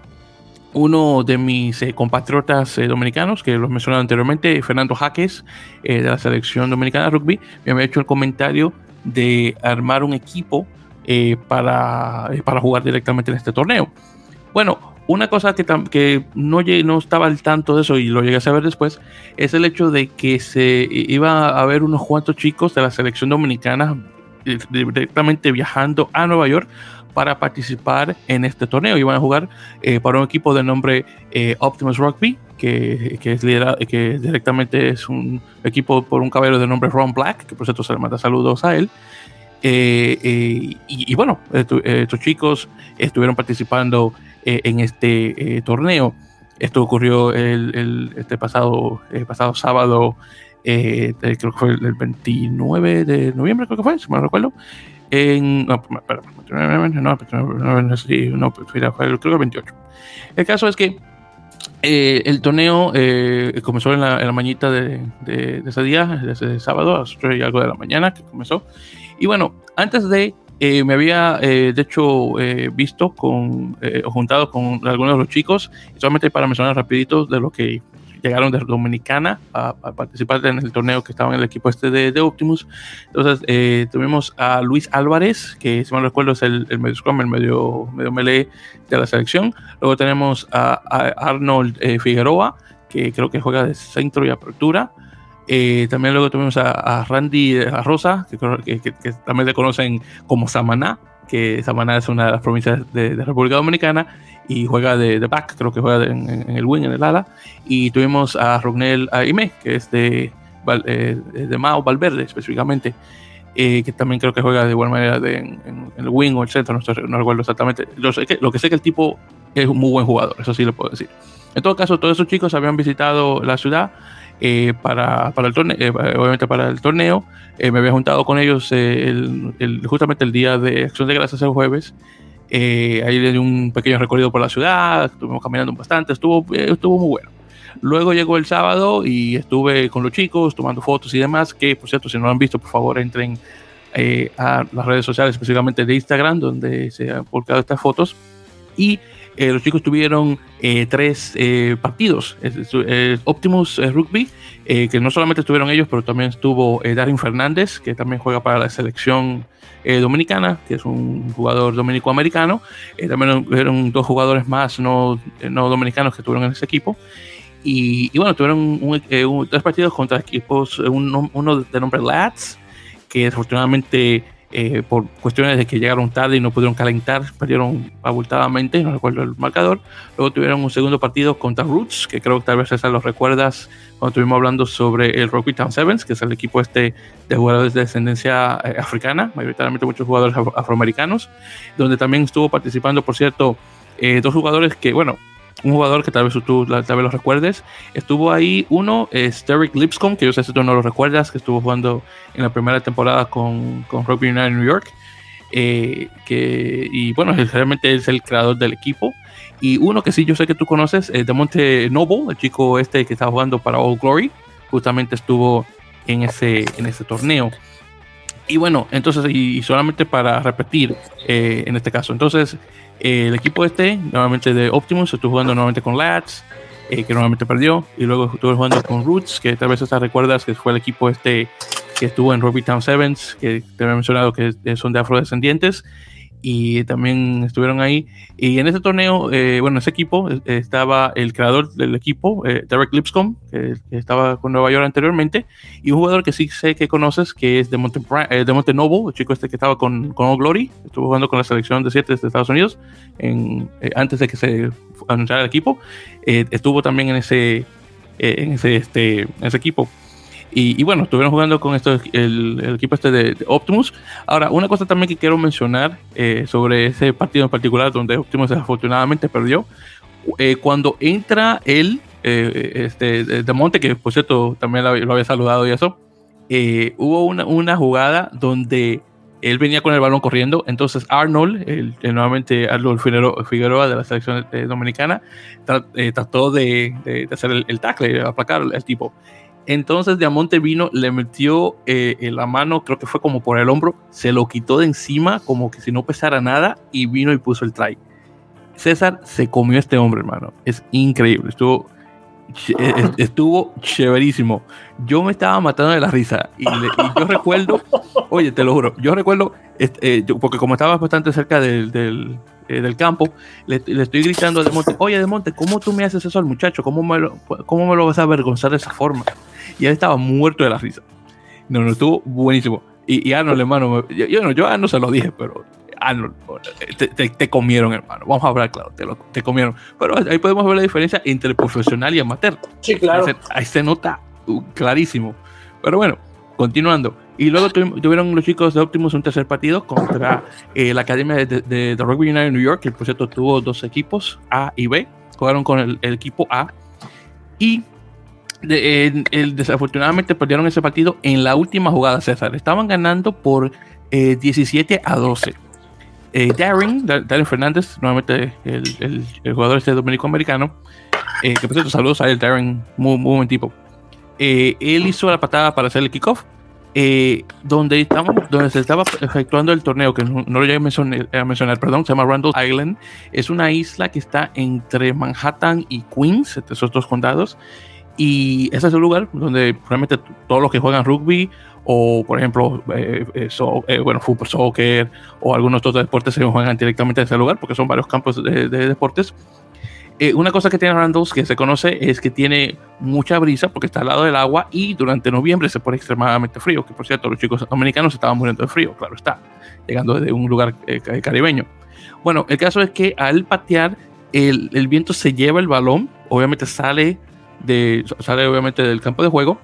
uno de mis eh, compatriotas dominicanos, que los mencionado anteriormente, Fernando Jaques, de la selección dominicana de rugby, me había hecho el comentario de armar un equipo para, para jugar directamente en este torneo. Bueno, una cosa que, que no, no estaba al tanto de eso y lo llegué a saber después es el hecho de que se iba a haber unos cuantos chicos de la selección dominicana eh, directamente viajando a Nueva York para participar en este torneo. Iban a jugar eh, para un equipo de nombre eh, Optimus Rugby, que, que, es liderado, que directamente es un equipo por un caballero de nombre Ron Black, que por cierto se le manda saludos a él. y, y, bueno, estos chicos estuvieron participando eh, en este eh, torneo. Esto ocurrió el, este pasado, el pasado sábado, eh, creo que fue el 29 de noviembre, creo que fue, si me recuerdo. En, no, espera, no, no, que el 28. El caso es que el torneo comenzó en la, en la mañita de, de, ese día, de ese sábado, a las 8 y algo de la mañana que comenzó. Y bueno, antes de eh, me había, eh, de hecho, eh, visto con, o juntado con algunos de los chicos, solamente para mencionar rapidito de lo que llegaron de Dominicana a, participar en el torneo que estaba en el equipo este de, Optimus. Entonces, tuvimos a Luis Álvarez, que si mal recuerdo es el, medio scrum, el medio, medio melee de la selección. Luego tenemos a, Arnold Figueroa, que creo que juega de centro y apertura. Eh, también luego tuvimos a, Randy Rosa, que, también le conocen como Samaná, que Samaná es una de las provincias de, República Dominicana y juega de, back, creo que juega en, el wing, en el ala. Y tuvimos a Rognel Aime, que es de, eh, de Mao Valverde específicamente, eh, que también creo que juega de igual manera en, el wing o el centro, no, recuerdo exactamente. Lo, sé que, lo que sé que el tipo es un muy buen jugador, eso sí lo puedo decir. En todo caso, todos esos chicos habían visitado la ciudad eh, para, para, el torneo, eh, obviamente para el torneo. Eh, me había juntado con ellos el, justamente el día de Acción de Gracias el jueves. ahí le di un pequeño recorrido por la ciudad, estuvimos caminando bastante, estuvo, estuvo muy bueno. Luego llegó el sábado y estuve con los chicos tomando fotos y demás, que por cierto, si no lo han visto, por favor entren a las redes sociales, específicamente de Instagram, donde se han publicado estas fotos. Y eh, los chicos tuvieron eh, tres eh, partidos. Optimus Rugby, que no solamente estuvieron ellos, pero también estuvo Darin Fernández, que también juega para la selección dominicana, que es un jugador dominico-americano. también hubieron dos jugadores más no, no dominicanos que estuvieron en ese equipo. Y, bueno, tuvieron tres partidos contra equipos, uno, uno de nombre Lads, que desafortunadamente eh, por cuestiones de que llegaron tarde y no pudieron calentar, perdieron abultadamente, no recuerdo el marcador. Luego tuvieron un segundo partido contra Roots, que creo que tal vez esa lo recuerdas cuando estuvimos hablando sobre el Rocky Town Sevens, que es el equipo este de jugadores de descendencia eh, africana, mayoritariamente muchos jugadores afroamericanos, donde también estuvo participando, por cierto, dos jugadores que, bueno, un jugador que tal vez tú tal vez lo recuerdes. Estuvo ahí uno, es Derek Lipscomb, que yo sé si tú no lo recuerdas, que estuvo jugando en la primera temporada con, con Rugby United New York. Eh, que, y bueno, realmente es el creador del equipo. Y uno que sí yo sé que tú conoces, es de Monte Noble, el chico este que estaba jugando para All Glory, justamente estuvo en ese, en ese torneo. Y bueno, entonces, y, solamente para repetir eh, en este caso, entonces el equipo este, nuevamente de Optimus, estuvo jugando nuevamente con Lads, eh, que nuevamente perdió, y luego estuvo jugando con Roots, que tal vez hasta recuerdas que fue el equipo este que estuvo en Rugby Town Sevens, que te había mencionado que son de afrodescendientes, y también estuvieron ahí. Y en ese torneo, eh, bueno, ese equipo eh, estaba el creador del equipo, eh, Derek Lipscomb, que, estaba con Nueva York anteriormente, y un jugador que sí sé que conoces, que es de Monte, de Monte Noble, el chico este que estaba con, con All Glory, estuvo jugando con la selección de 7 de Estados Unidos en, antes de que se anunciara el equipo. estuvo también en ese, en ese, este, en ese equipo. Y, bueno, estuvieron jugando con esto, el, equipo este de, Optimus. Ahora, una cosa también que quiero mencionar eh, sobre ese partido en particular, donde Optimus desafortunadamente perdió. Eh, cuando entra él, eh, este, de Monte, que por cierto también lo, había saludado y eso, hubo una, una, jugada donde él venía con el balón corriendo, entonces Arnold, el, nuevamente Arnold Figueroa, de la selección dominicana, trató de, hacer el, el tackle, aplacar al tipo. Entonces Diamante vino, le metió eh, en la mano, creo que fue como por el hombro, se lo quitó de encima como que si no pesara nada y vino y puso el try. César se comió a este hombre, hermano. Es increíble. Estuvo, eh, estuvo chéverísimo. Yo me estaba matando de la risa y, yo recuerdo, oye, te lo juro, yo recuerdo, eh, porque como estaba bastante cerca del, del, campo, le, estoy gritando a Demonte, oye Demonte, ¿cómo tú me haces eso al muchacho? ¿Cómo me lo, cómo me lo vas a avergonzar de esa forma? Y él estaba muerto de la risa. No, no, estuvo buenísimo. Y, y Arnold, hermano, yo, yo, no, yo a Arnold se lo dije, pero Arnold, te, te, comieron, hermano. Vamos a hablar claro, te, lo, te comieron. Pero ahí podemos ver la diferencia entre profesional y amateur. Sí, claro. Ahí se, nota uh, clarísimo. Pero bueno, continuando. Y luego tuvieron los chicos de Optimus un tercer partido contra eh, la Academia de, de, Rugby United New York, que por cierto tuvo dos equipos, A y B. Jugaron con el, el equipo A. Y el, desafortunadamente perdieron ese partido en la última jugada, César. Estaban ganando por 17 eh, a 12. Eh, Darren, Darren Fernández, nuevamente el, jugador este dominico-americano, eh, que por cierto, saludos a él, Darren, muy, muy buen tipo. él hizo la patada para hacer el kickoff, donde, estamos, donde se estaba efectuando el torneo, que no, lo llegué a mencionar, a mencionar, perdón, se llama Randall Island. Es una isla que está entre Manhattan y Queens, esos dos condados. Y ese es el lugar donde realmente todos los que juegan rugby o, por ejemplo, eh, eh, eh, bueno, fútbol, soccer o algunos otros deportes se juegan directamente en ese lugar porque son varios campos de, deportes. una cosa que tiene Randalls que se conoce es que tiene mucha brisa porque está al lado del agua y durante noviembre se pone extremadamente frío, que por cierto los chicos americanos estaban muriendo de frío, claro está, llegando de un lugar caribeño. Bueno, el caso es que al patear el, el viento se lleva el balón, obviamente sale de, sale obviamente del campo de juego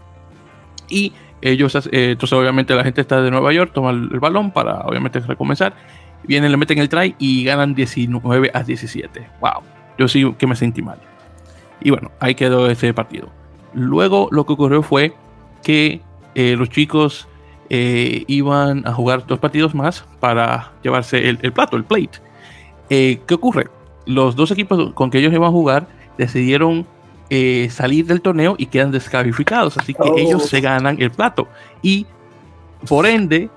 y ellos, eh, entonces obviamente la gente está de Nueva York, toma el, balón para obviamente recomenzar, vienen, le meten el try y ganan 19 a 17. Wow, yo sí que me sentí mal. Y bueno, ahí quedó ese partido. Luego lo que ocurrió fue que eh, los chicos eh, iban a jugar dos partidos más para llevarse el, plato, el plate. ¿Qué ocurre? Los dos equipos con que ellos iban a jugar decidieron eh, salir del torneo y quedan descalificados. Así que ellos oh. se ganan el plato. Y por ende,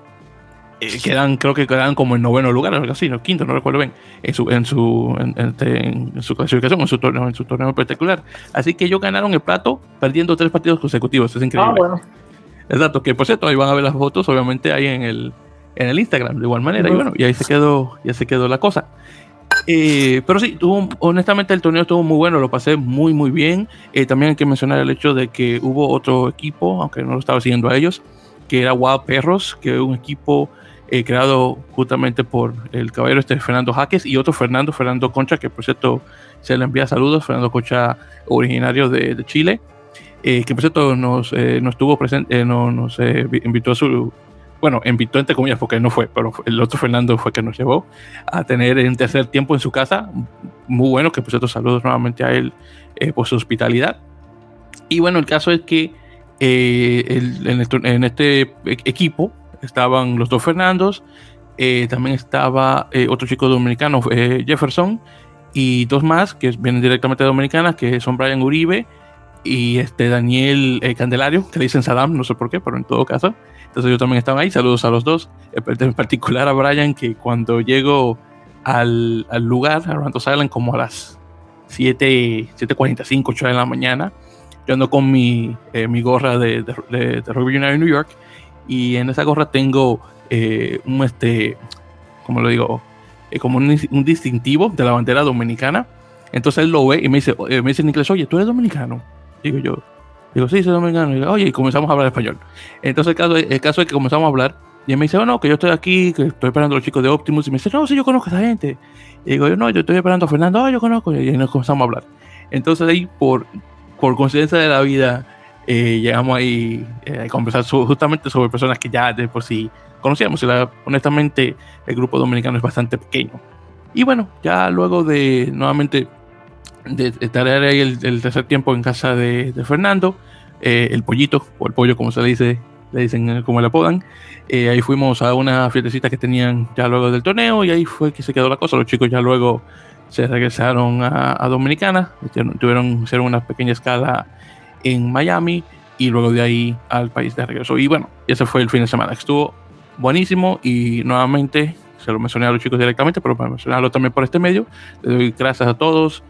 eh, quedan, creo que quedan como en noveno lugar, algo así, no, quinto, no recuerdo bien, en su, en su, este, en, su clasificación, en su torneo, en su torneo particular. Así que ellos ganaron el plato perdiendo tres partidos consecutivos. Es increíble. Ah, Exacto, que por cierto, ahí van a ver las fotos, obviamente, ahí en el, en el Instagram, de igual manera. Y bueno, y ahí se quedó, ya se quedó la cosa. Eh, pero sí, tuvo, honestamente el torneo estuvo muy bueno, lo pasé muy, muy bien. Eh, también hay que mencionar el hecho de que hubo otro equipo, aunque no lo estaba siguiendo a ellos, que era Wild Perros, que es un equipo eh, creado justamente por el caballero este Fernando Jaques y otro Fernando, Fernando Concha, que por cierto se le envía saludos, Fernando Concha, originario de, de Chile, que por cierto nos, nos estuvo presente, nos invitó a su bueno, invitó entre comillas porque no fue, pero el otro Fernando fue que nos llevó a tener en tercer tiempo en su casa, muy bueno, que por cierto saludos nuevamente a él por su hospitalidad. Y bueno, el caso es que en, este equipo estaban los dos Fernandos, también estaba otro chico dominicano, Jefferson, y dos más que vienen directamente de Dominicana, que son Brian Uribe y este Daniel eh, Candelario, que le dicen Saddam, no sé por qué, pero en todo caso. Entonces yo también estaba ahí, saludos a los dos, en particular a Brian, que cuando llego al, al lugar, a Rantos Island, como a las 7, 7.45, 8 de la mañana, yo ando con mi, eh, mi gorra de, de, de, Rugby United New York, y en esa gorra tengo eh, un, este, como lo digo, como un, un, distintivo de la bandera dominicana. Entonces él lo ve y me dice, me dice en inglés, oye, ¿tú eres dominicano? Digo yo, digo, sí, soy dominicano. Y digo, oye, y comenzamos a hablar español. Entonces el caso, el caso es que comenzamos a hablar y él me dice, oh, no, que yo estoy aquí, que estoy esperando a los chicos de Optimus. Y me dice, no, sí, yo conozco a esa gente. Y digo, yo no, yo estoy esperando a Fernando, oh, yo conozco. Y nos comenzamos a hablar. Entonces ahí, por, por coincidencia de la vida, eh, llegamos ahí eh, a conversar justamente sobre personas que ya de por sí conocíamos. Y la, honestamente, el grupo dominicano es bastante pequeño. Y bueno, ya luego de nuevamente de estar ahí el, tercer tiempo en casa de, Fernando, eh, el pollito, o el pollo como se le dice, le dicen eh, como le apodan. Eh, ahí fuimos a una fiestecita que tenían ya luego del torneo y ahí fue que se quedó la cosa. Los chicos ya luego se regresaron a, Dominicana, tuvieron hacer una pequeña escala en Miami y luego de ahí al país de regreso. Y bueno, ese fue el fin de semana. Estuvo buenísimo y nuevamente se lo mencioné a los chicos directamente, pero para mencionarlo también por este medio. Les doy gracias a todos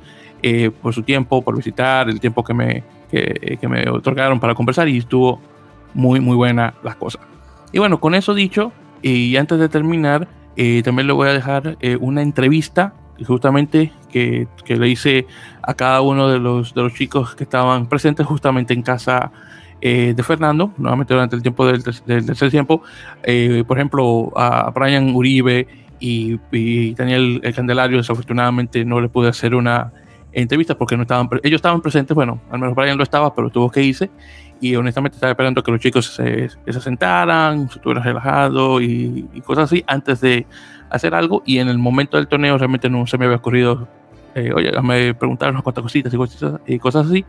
eh, por su tiempo, por visitar, el tiempo que me, que, que, me otorgaron para conversar y estuvo muy, muy buena las cosas. Y bueno, con eso dicho, y antes de terminar, eh, también le voy a dejar eh, una entrevista justamente que, que, le hice a cada uno de los, de los chicos que estaban presentes justamente en casa de Fernando, nuevamente durante el tiempo del, del tercer tiempo. por ejemplo, a Brian Uribe y, y Daniel el Candelario, desafortunadamente no le pude hacer una entrevistas porque no estaban, ellos estaban presentes, bueno, al menos Brian lo estaba, pero tuvo que irse y honestamente estaba esperando que los chicos se, se sentaran, se estuvieran relajados y, cosas así antes de hacer algo y en el momento del torneo realmente no se me había ocurrido, eh, oye, me preguntaron unas cuantas cositas y cosas, y cosas así,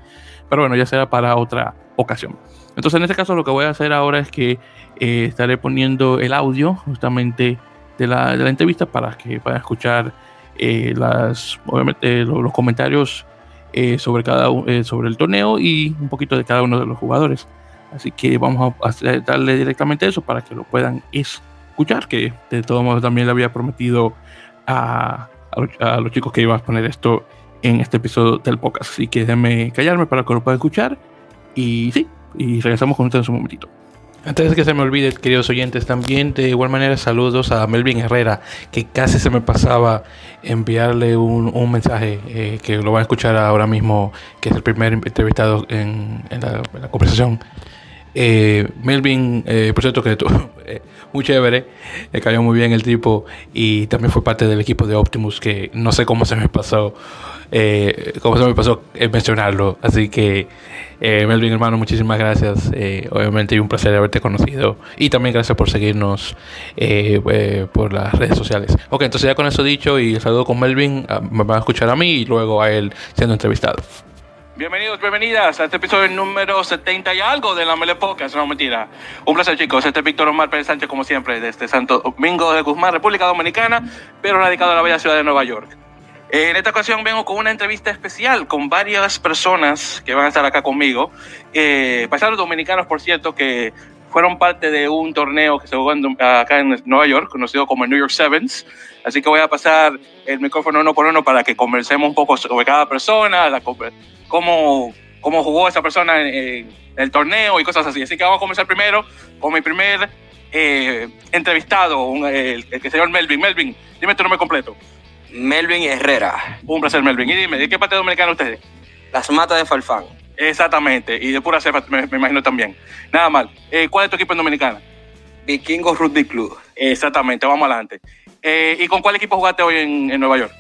pero bueno, ya será para otra ocasión. Entonces en este caso lo que voy a hacer ahora es que eh, estaré poniendo el audio justamente de la, de la entrevista para que puedan escuchar eh, las, obviamente los, comentarios eh, sobre, cada, eh, sobre el torneo y un poquito de cada uno de los jugadores. Así que vamos a darle directamente eso para que lo puedan escuchar, que de todos modos también le había prometido a, a, los chicos que iba a poner esto en este episodio del podcast. Así que déjenme callarme para que lo puedan escuchar. Y sí, y regresamos con ustedes un momentito. Antes de que se me olvide, queridos oyentes, también de igual manera saludos a Melvin Herrera, que casi se me pasaba enviarle un, mensaje eh, que lo van a escuchar ahora mismo, que es el primer entrevistado en, la, conversación. Eh, Melvin, eh, por cierto, que eh, muy chévere, le cayó muy bien el tipo y también fue parte del equipo de Optimus, que no sé cómo se me pasó eh, como se me pasó mencionarlo. Así que, eh, Melvin, hermano, muchísimas gracias. Eh, obviamente, un placer haberte conocido. Y también gracias por seguirnos eh, por las redes sociales. Ok, entonces ya con eso dicho y saludo con Melvin, ah, me van a escuchar a mí y luego a él siendo entrevistado. Bienvenidos, bienvenidas a este episodio número 70 y algo de la Mele Podcast, no mentira. Un placer, chicos. Este es Víctor Omar Pérez Sánchez, como siempre, desde Santo Domingo de Guzmán, República Dominicana, pero radicado en la bella ciudad de Nueva York. En esta ocasión vengo con una entrevista especial con varias personas que van a estar acá conmigo. Eh, paisanos dominicanos, por cierto, que fueron parte de un torneo que se jugó acá en Nueva York, conocido como el New York Sevens. Así que voy a pasar el micrófono uno por uno para que conversemos un poco sobre cada persona, la, cómo, cómo jugó esa persona en, el torneo y cosas así. Así que vamos a comenzar primero con mi primer eh, entrevistado, el, el, que señor Melvin. Melvin, dime tu nombre completo. Melvin Herrera. Un placer, Melvin. Y dime, ¿de qué parte dominicana ustedes? Las Matas de Falfán. Exactamente, y de pura cepa, me, imagino también. Nada mal. Eh, ¿Cuál es tu equipo en Dominicana? Vikingos Rugby Club. Exactamente, vamos adelante. Eh, ¿Y con cuál equipo jugaste hoy en, Nueva York?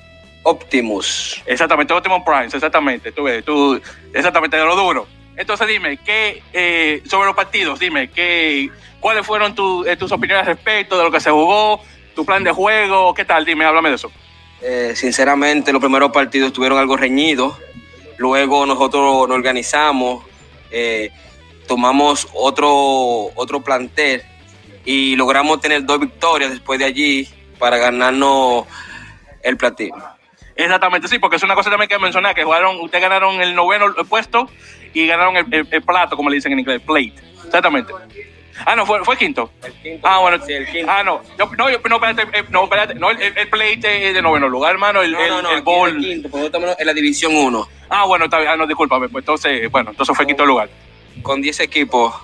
Optimus. Exactamente, Optimus Prime, exactamente. Tú ves, tú, exactamente, de lo duro. Entonces dime, ¿qué, eh, sobre los partidos, dime, ¿qué, ¿cuáles fueron tus opiniones respecto de lo que se jugó, tu plan de juego? ¿Qué tal? Dime, háblame de eso. Eh, sinceramente, los primeros partidos estuvieron algo reñidos. Luego nosotros nos organizamos, eh, tomamos otro, otro plantel y logramos tener dos victorias después de allí para ganarnos el platino. Exactamente, sí, porque es una cosa también que mencionar, que jugaron, ustedes ganaron el noveno puesto y ganaron el, el- el plato, como le dicen en inglés, plate. Exactamente. Ah, no, fue, fue quinto. Ah, bueno. Sí, el quinto. Ah, no. Yo- no, yo- no, espérate, eh, no, espérate. No, el, el plate es de noveno lugar, hermano. El, No, el, no, no, el bowl. en el quinto, porque estamos en la división 1, Ah, bueno, está bien. Ah, no, discúlpame. Pues entonces, bueno, entonces fue quinto lugar. con 10 equipos.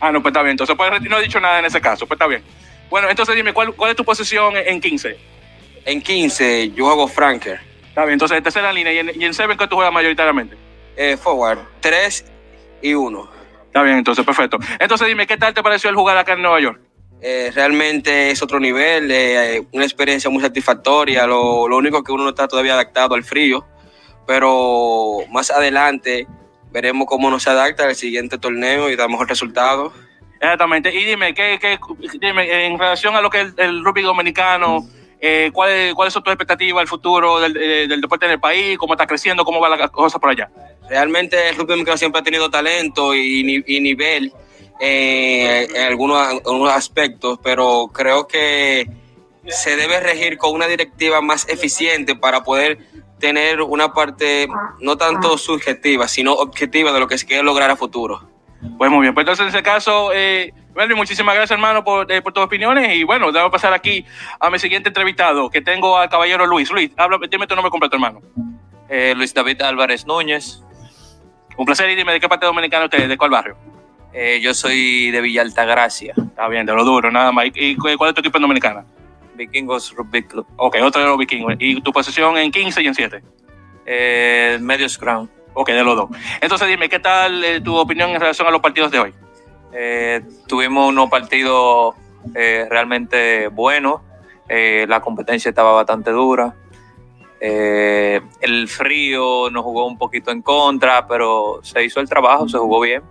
Ah, no, pues está bien. Entonces, pues, no he dicho nada en ese caso. Pues está bien. Bueno, entonces dime, ¿cuál, cuál es tu posición en en 15? En 15 yo hago Franker, Está bien, entonces tercera línea. ¿Y en, y en Seven qué tú juegas mayoritariamente? eh, forward, 3 y 1. Está bien, entonces, perfecto. Entonces dime, ¿qué tal te pareció el jugar acá en Nueva York? Eh, realmente es otro nivel, eh, una experiencia muy satisfactoria. Lo, lo único que uno no está todavía adaptado al frío, pero más adelante veremos cómo nos adapta al siguiente torneo y da mejor resultado. Exactamente. Y dime, ¿qué, qué, dime en relación a lo que es el, el rugby dominicano, eh, ¿cuáles cuáles son tus expectativas al futuro del, eh, del deporte en el país? ¿Cómo está creciendo? ¿Cómo va la cosa por allá? Realmente el rugby dominicano siempre ha tenido talento y, y nivel eh, en algunos, en algunos aspectos, pero creo que se debe regir con una directiva más eficiente para poder tener una parte no tanto subjetiva, sino objetiva de lo que se quiere lograr a futuro. Pues muy bien, pues entonces en ese caso, eh, Melvin, muchísimas gracias hermano por, eh, por tus opiniones y bueno, debo pasar aquí a mi siguiente entrevistado, que tengo al caballero Luis. Luis, habla, dime tu nombre completo, hermano. Eh, Luis David Álvarez Núñez. Un placer y dime de qué parte dominicana usted, de cuál barrio. Eh, yo soy de Villa Altagracia, Está bien, de lo duro, nada más. ¿Y, y cuál es tu equipo en dominicana? Vikingos Rugby Club. Ok, otro de los vikingos. ¿Y tu posición en 15 y en 7? Eh, medio scrum. Ok, de los dos. Entonces dime, ¿qué tal eh, tu opinión en relación a los partidos de hoy? Eh, tuvimos unos partidos realmente buenos. La competencia estaba bastante dura. Eh, el frío nos jugó un poquito en contra, pero se hizo el trabajo, se jugó bien.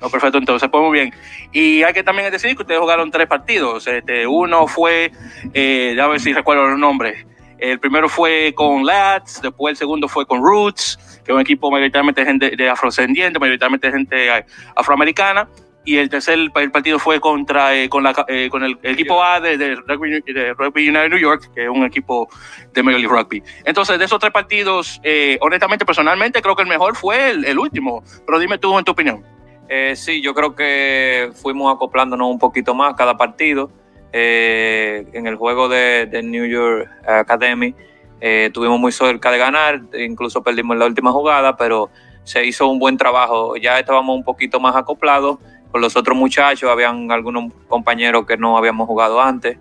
No, perfecto, entonces, pues muy bien. Y hay que también decir que ustedes jugaron tres partidos. Este, uno fue, eh, a ver si recuerdo los nombres. El primero fue con Lads, después el segundo fue con Roots, que es un equipo mayoritariamente gente de afrodescendiente, mayoritariamente gente afroamericana. Y el tercer el partido fue contra eh, con, la, eh, con el, equipo A de, de Rugby, de Rugby United New York, que es un equipo de Major League Rugby. Entonces, de esos tres partidos, eh, honestamente, personalmente, creo que el mejor fue el, el último. Pero dime tú en tu opinión. Eh, sí, yo creo que fuimos acoplándonos un poquito más cada partido. Eh, en el juego de, de New York Academy eh, estuvimos muy cerca de ganar, incluso perdimos en la última jugada, pero se hizo un buen trabajo. Ya estábamos un poquito más acoplados con los otros muchachos, habían algunos compañeros que no habíamos jugado antes,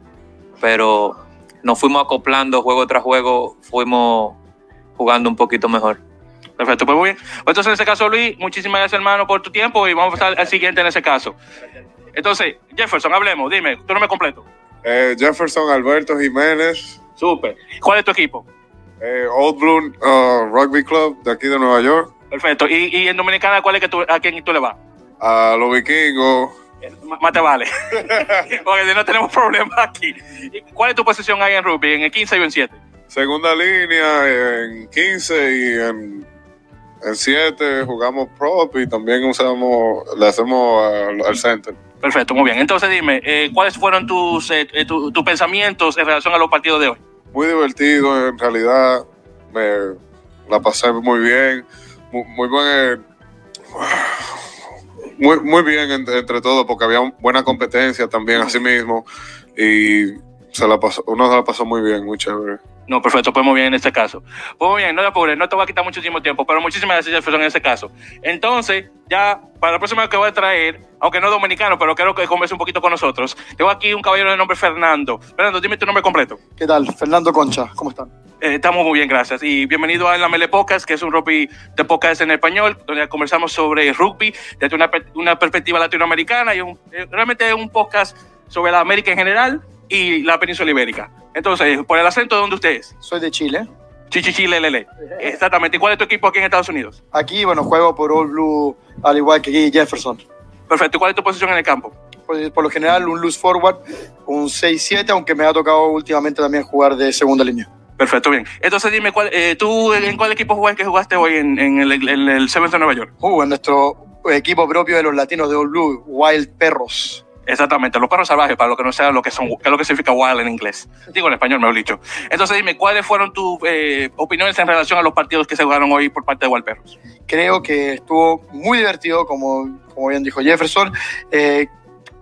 pero nos fuimos acoplando juego tras juego, fuimos jugando un poquito mejor. Perfecto, pues muy bien. Pues entonces, en ese caso, Luis, muchísimas gracias, hermano, por tu tiempo y vamos a pasar al siguiente en ese caso. Entonces, Jefferson, hablemos, dime, tu nombre completo. Eh, Jefferson Alberto Jiménez, Súper. ¿Cuál es tu equipo? eh, Old Blue uh, Rugby Club de aquí de Nueva York, Perfecto. ¿Y, y en Dominicana cuál es que tú, a quién tú le vas? A los vikingos, Más te vale. Porque no tenemos problemas aquí. ¿Y ¿Cuál es tu posición ahí en rugby? ¿En el 15 y en 7? segunda línea en 15 y en, en 7 jugamos prop y también usamos, le hacemos al, al center. Perfecto, muy bien. Entonces dime, eh, ¿cuáles fueron tus, eh, eh, tu- tus pensamientos en relación a los partidos de hoy? Muy divertido, en realidad me la pasé muy bien, muy, muy buen... Muy, muy bien entre, entre todos porque había buena competencia también así mismo y se la pasó, uno se la pasó muy bien, muy chévere. No, perfecto, pues muy bien en este caso. Pues muy bien, no te apures, no te va a quitar muchísimo tiempo, pero muchísimas gracias, Jefferson, en este caso. Entonces, ya para la próxima vez que voy a traer, aunque no es dominicano, pero creo que converse un poquito con nosotros, tengo aquí un caballero de nombre Fernando. Fernando, dime tu nombre completo. ¿Qué tal? Fernando Concha, ¿cómo están? Eh, estamos muy bien, gracias. Y bienvenido a La Mele Podcast, que es un rugby de podcast en español, donde conversamos sobre rugby desde una, una perspectiva latinoamericana y un- eh, realmente es un podcast sobre la América en general y la península ibérica. Entonces, por el acento, ¿de dónde usted es? Soy de Chile. Chichichilelele. Exactamente. ¿Y cuál es tu equipo aquí en Estados Unidos? Aquí, bueno, juego por All Blue, al igual que aquí Jefferson. Perfecto. ¿Y cuál es tu posición en el campo? Por, por lo general, un loose forward, un 6-7, aunque me ha tocado últimamente también jugar de segunda línea. Perfecto, bien. Entonces dime, ¿cuál, eh, ¿tú en cuál equipo jugaste, que jugaste hoy en, en el, en el Sevens de Nueva York? Uh, en nuestro equipo propio de los latinos de All Blue, Wild Perros. Exactamente, los perros salvajes, para los que no sepan lo que son, qué es lo que significa wild en inglés. Digo en español, mejor dicho. Entonces dime, ¿cuáles fueron tus eh, opiniones en relación a los partidos que se jugaron hoy por parte de Wild Perros? Creo que estuvo muy divertido, como, como bien dijo Jefferson. Eh,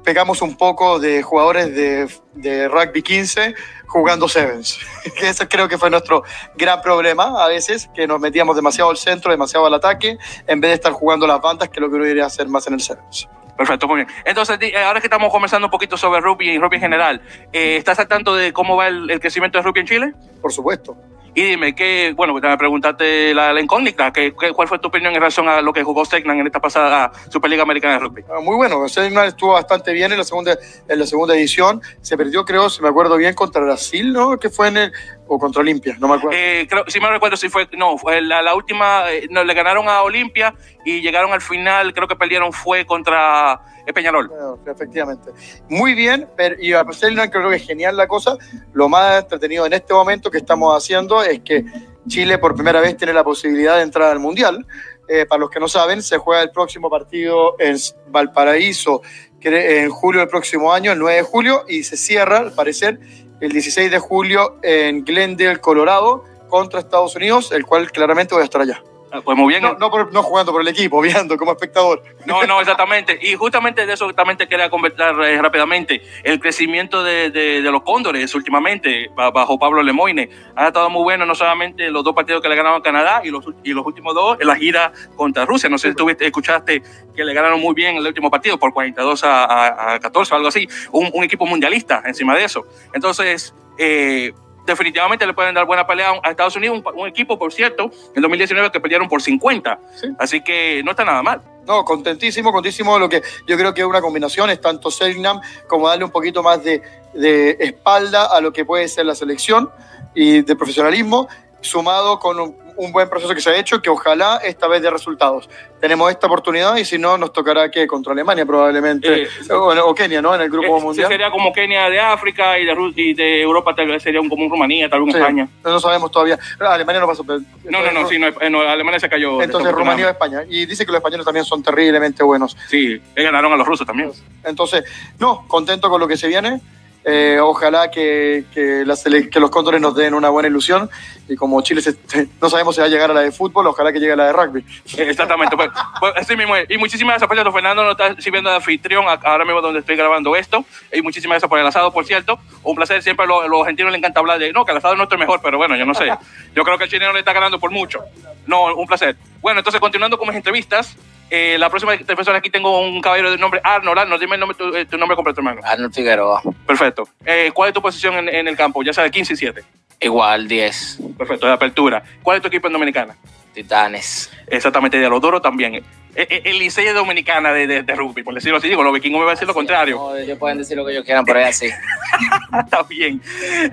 pegamos un poco de jugadores de, de rugby 15 jugando sevens. que ese creo que fue nuestro gran problema a veces, que nos metíamos demasiado al centro, demasiado al ataque, en vez de estar jugando las bandas, que es lo que uno debería hacer más en el sevens. Perfecto, muy bien. Entonces, eh, ahora que estamos conversando un poquito sobre rugby y rugby en general, eh, ¿estás al tanto de cómo va el, el crecimiento de rugby en Chile? Por supuesto. Y dime, ¿qué, bueno, me preguntaste la, la incógnita, ¿qué, qué- ¿cuál fue tu opinión en relación a lo que jugó Segnan en esta pasada Superliga Americana de Rugby? Ah, Muy bueno, Selman estuvo bastante bien en la segunda, en la segunda edición. Se perdió, creo, si me acuerdo bien, contra Brasil, ¿no? Que fue en el. O contra Olimpia, no me acuerdo. Eh, creo, si me recuerdo, si fue, no, fue la, la última, eh, no, le ganaron a Olimpia y llegaron al final, creo que perdieron fue contra eh, Peñarol. Bueno, efectivamente. Muy bien, pero, y a Selman creo que es genial la cosa. Lo más entretenido en este momento que estamos haciendo es que Chile por primera vez tiene la posibilidad de entrar al Mundial. Eh, para los que no saben, se juega el próximo partido en Valparaíso en julio del próximo año, el 9 de julio, y se cierra, al parecer, el 16 de julio en Glendale, Colorado, contra Estados Unidos, el cual claramente voy a estar allá. Ah, Pues muy bien. No, no, por- no jugando por el equipo, viendo como espectador. No, no, exactamente. Y justamente de eso también te quería conversar eh, rápidamente. El crecimiento de, de- de los cóndores últimamente, ba- bajo Pablo Lemoine, ha estado muy bueno, no solamente los dos partidos que le ganaron a Canadá y los, y los últimos dos en la gira contra Rusia. No sé si tú viste- escuchaste que le ganaron muy bien el último partido por 42 a, a- a 14 o algo así. Un, un equipo mundialista encima de eso. Entonces, eh, definitivamente le pueden dar buena pelea a Estados Unidos, un, equipo, por cierto, en 2019 que perdieron por 50. Sí. Así que no está nada mal. No, contentísimo, contentísimo. Lo que yo creo que es una combinación es tanto Selknam como darle un poquito más de, de espalda a lo que puede ser la selección y de profesionalismo, sumado con un, un buen proceso que se ha hecho, que ojalá esta vez dé resultados. Tenemos esta oportunidad y si no, nos tocará que contra Alemania probablemente, Eh, o, o Kenia, ¿no? En el grupo Eh, mundial. sería como Kenia de África y de, y de Europa tal vez sería un, como un Rumanía, tal vez Sí, España. No sabemos todavía. Alemania no pasó. pero- No, no, no, sí, no, eh, no, Alemania se cayó. Entonces Rumanía o España. Y dice que los españoles también son terriblemente buenos. Sí, ganaron a los rusos también. Entonces, no, contento con lo que se viene. Eh, ojalá que, que, la sele- que los cóndores nos den una buena ilusión. Y como Chile se- no sabemos si va a llegar a la de fútbol, ojalá que llegue a la de rugby. Eh, Exactamente. Pues, pues, así mismo es. Y muchísimas gracias, por cierto. Fernando nos está sirviendo de anfitrión ahora mismo donde estoy grabando esto. Y muchísimas gracias por el asado, por cierto. Un placer. Siempre a los, los argentinos les encanta hablar de, no, que el asado es nuestro mejor, pero bueno, yo no sé. Yo creo que el chileno le está ganando por mucho. No, un placer. Bueno, entonces, continuando con mis entrevistas. Eh, la próxima persona aquí tengo un caballero de nombre Arnold. Arnold, dime el nombre, tu, eh, tu nombre completo, hermano. Arnold Figueroa. Perfecto. Eh, ¿Cuál es tu posición en, en el campo? Ya sea de 15 y 7. Igual 10. Perfecto, de apertura. ¿Cuál es tu equipo en Dominicana? Titanes. Exactamente, de los Doros también. Eh, eh, El Licey Dominicana de, de, de rugby, por decirlo así. Digo, los vikingos me van a decir lo contrario. No, ellos pueden decir lo que ellos quieran, pero es así. Está bien.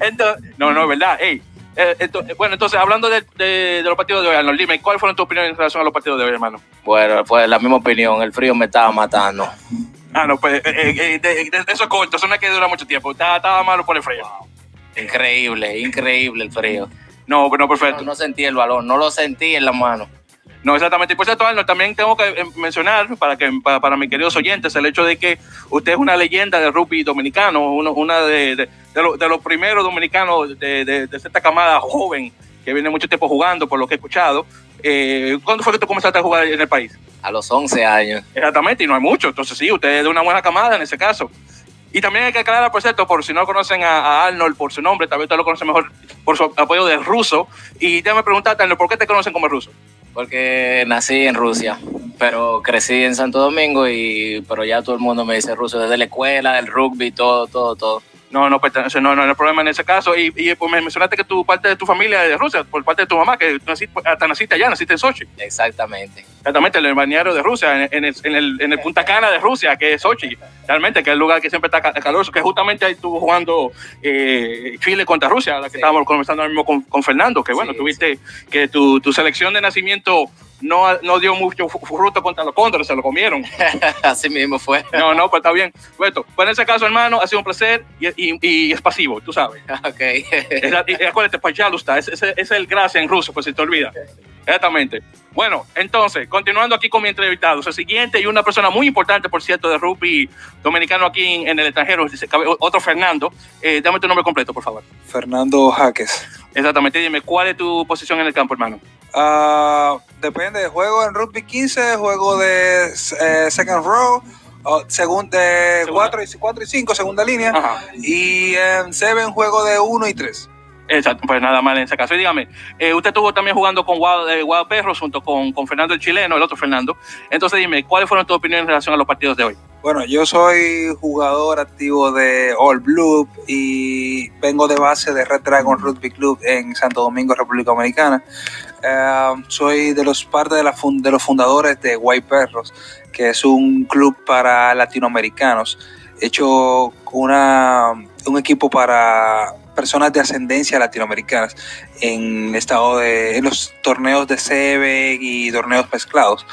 Entonces, no, no, es verdad. Ey, eh, ento- bueno, entonces, hablando de, de, de los partidos de hoy, Arnold, dime, ¿cuáles fueron tus opiniones en relación a los partidos de hoy, hermano? Bueno, fue la misma opinión. El frío me estaba matando. Ah, no, pues, eh, eh, eh, de- eso es corto, eso no es que dura mucho tiempo. Estaba, estaba malo por el frío. Increíble, increíble el frío. No, pero No, perfecto. no sentí el balón, no lo sentí en la mano. No, exactamente. Y por cierto, Arnold, también tengo que eh, mencionar para que para, para mis queridos oyentes el hecho de que usted es una leyenda del rugby dominicano, uno- una de, de, de lo- de los primeros dominicanos de, esta camada joven que viene mucho tiempo jugando, por lo que he escuchado. Eh, ¿Cuándo fue que tú comenzaste a jugar en el país? A los 11 años. Exactamente, y no hay mucho. Entonces, sí, usted es de una buena camada en ese caso. Y también hay que aclarar, por cierto, por si no conocen a, a Arnold por su nombre, tal vez usted lo conoce mejor por su apoyo de ruso. Y déjame preguntarte, Arnold, ¿por qué te conocen como ruso? Porque nací en Rusia, pero crecí en Santo Domingo y pero ya todo el mundo me dice ruso desde la escuela, el rugby, todo, todo, todo. No, no, pertenece, no, no, no hay problema en ese caso. Y, y pues me mencionaste que tu parte de tu familia es de Rusia, por parte de tu mamá, que naciste, hasta naciste allá, naciste en Sochi. Exactamente. Exactamente, en el balneario de Rusia, en, en el, en, el, en el Punta Cana de Rusia, que es Sochi, realmente, que es el lugar que siempre está ca- caloroso, que justamente ahí estuvo jugando eh, Chile contra Rusia, la que Sí. estábamos conversando ahora mismo con, con Fernando, que bueno, Sí, tuviste que tu, tu selección de nacimiento no, no dio mucho fruto contra los cóndores, se lo comieron. Así mismo fue. No, no, pues está bien. Bueno, pues en ese caso, hermano, ha sido un placer y, y- y es pasivo, tú sabes. ok. Es y acuérdate, Pachalusta, ese, ese, ese es el gracia en ruso, pues si te olvida. Exactamente. Bueno, entonces, continuando aquí con mi entrevistado, el siguiente y una persona muy importante, por cierto, de rugby dominicano aquí en, en el extranjero, otro Fernando. Eh, dame tu nombre completo, por favor. Fernando Jaques. Exactamente, dime, ¿cuál es tu posición en el campo, hermano? Ah, depende, juego en rugby 15, juego de eh, second row, o segun- de Segunda. 4 y, 4 y 5, segunda línea, Ajá. y en seven juego de 1 y 3. Exacto, pues nada mal en ese caso. Y dígame, eh, usted estuvo también jugando con Wild, eh, Perros junto con, con Fernando el chileno, el otro Fernando. Entonces dime, ¿cuáles fueron tus opiniones en relación a los partidos de hoy? Bueno, yo soy jugador activo de All Blue y vengo de base de Red Dragon Rugby Club en Santo Domingo, República Dominicana. Eh, soy de los parte de, los fundadores de White Perros, que es un club para latinoamericanos, hecho una, un equipo para personas de ascendencia latinoamericanas en estado de en los torneos de SEBE y torneos mezclados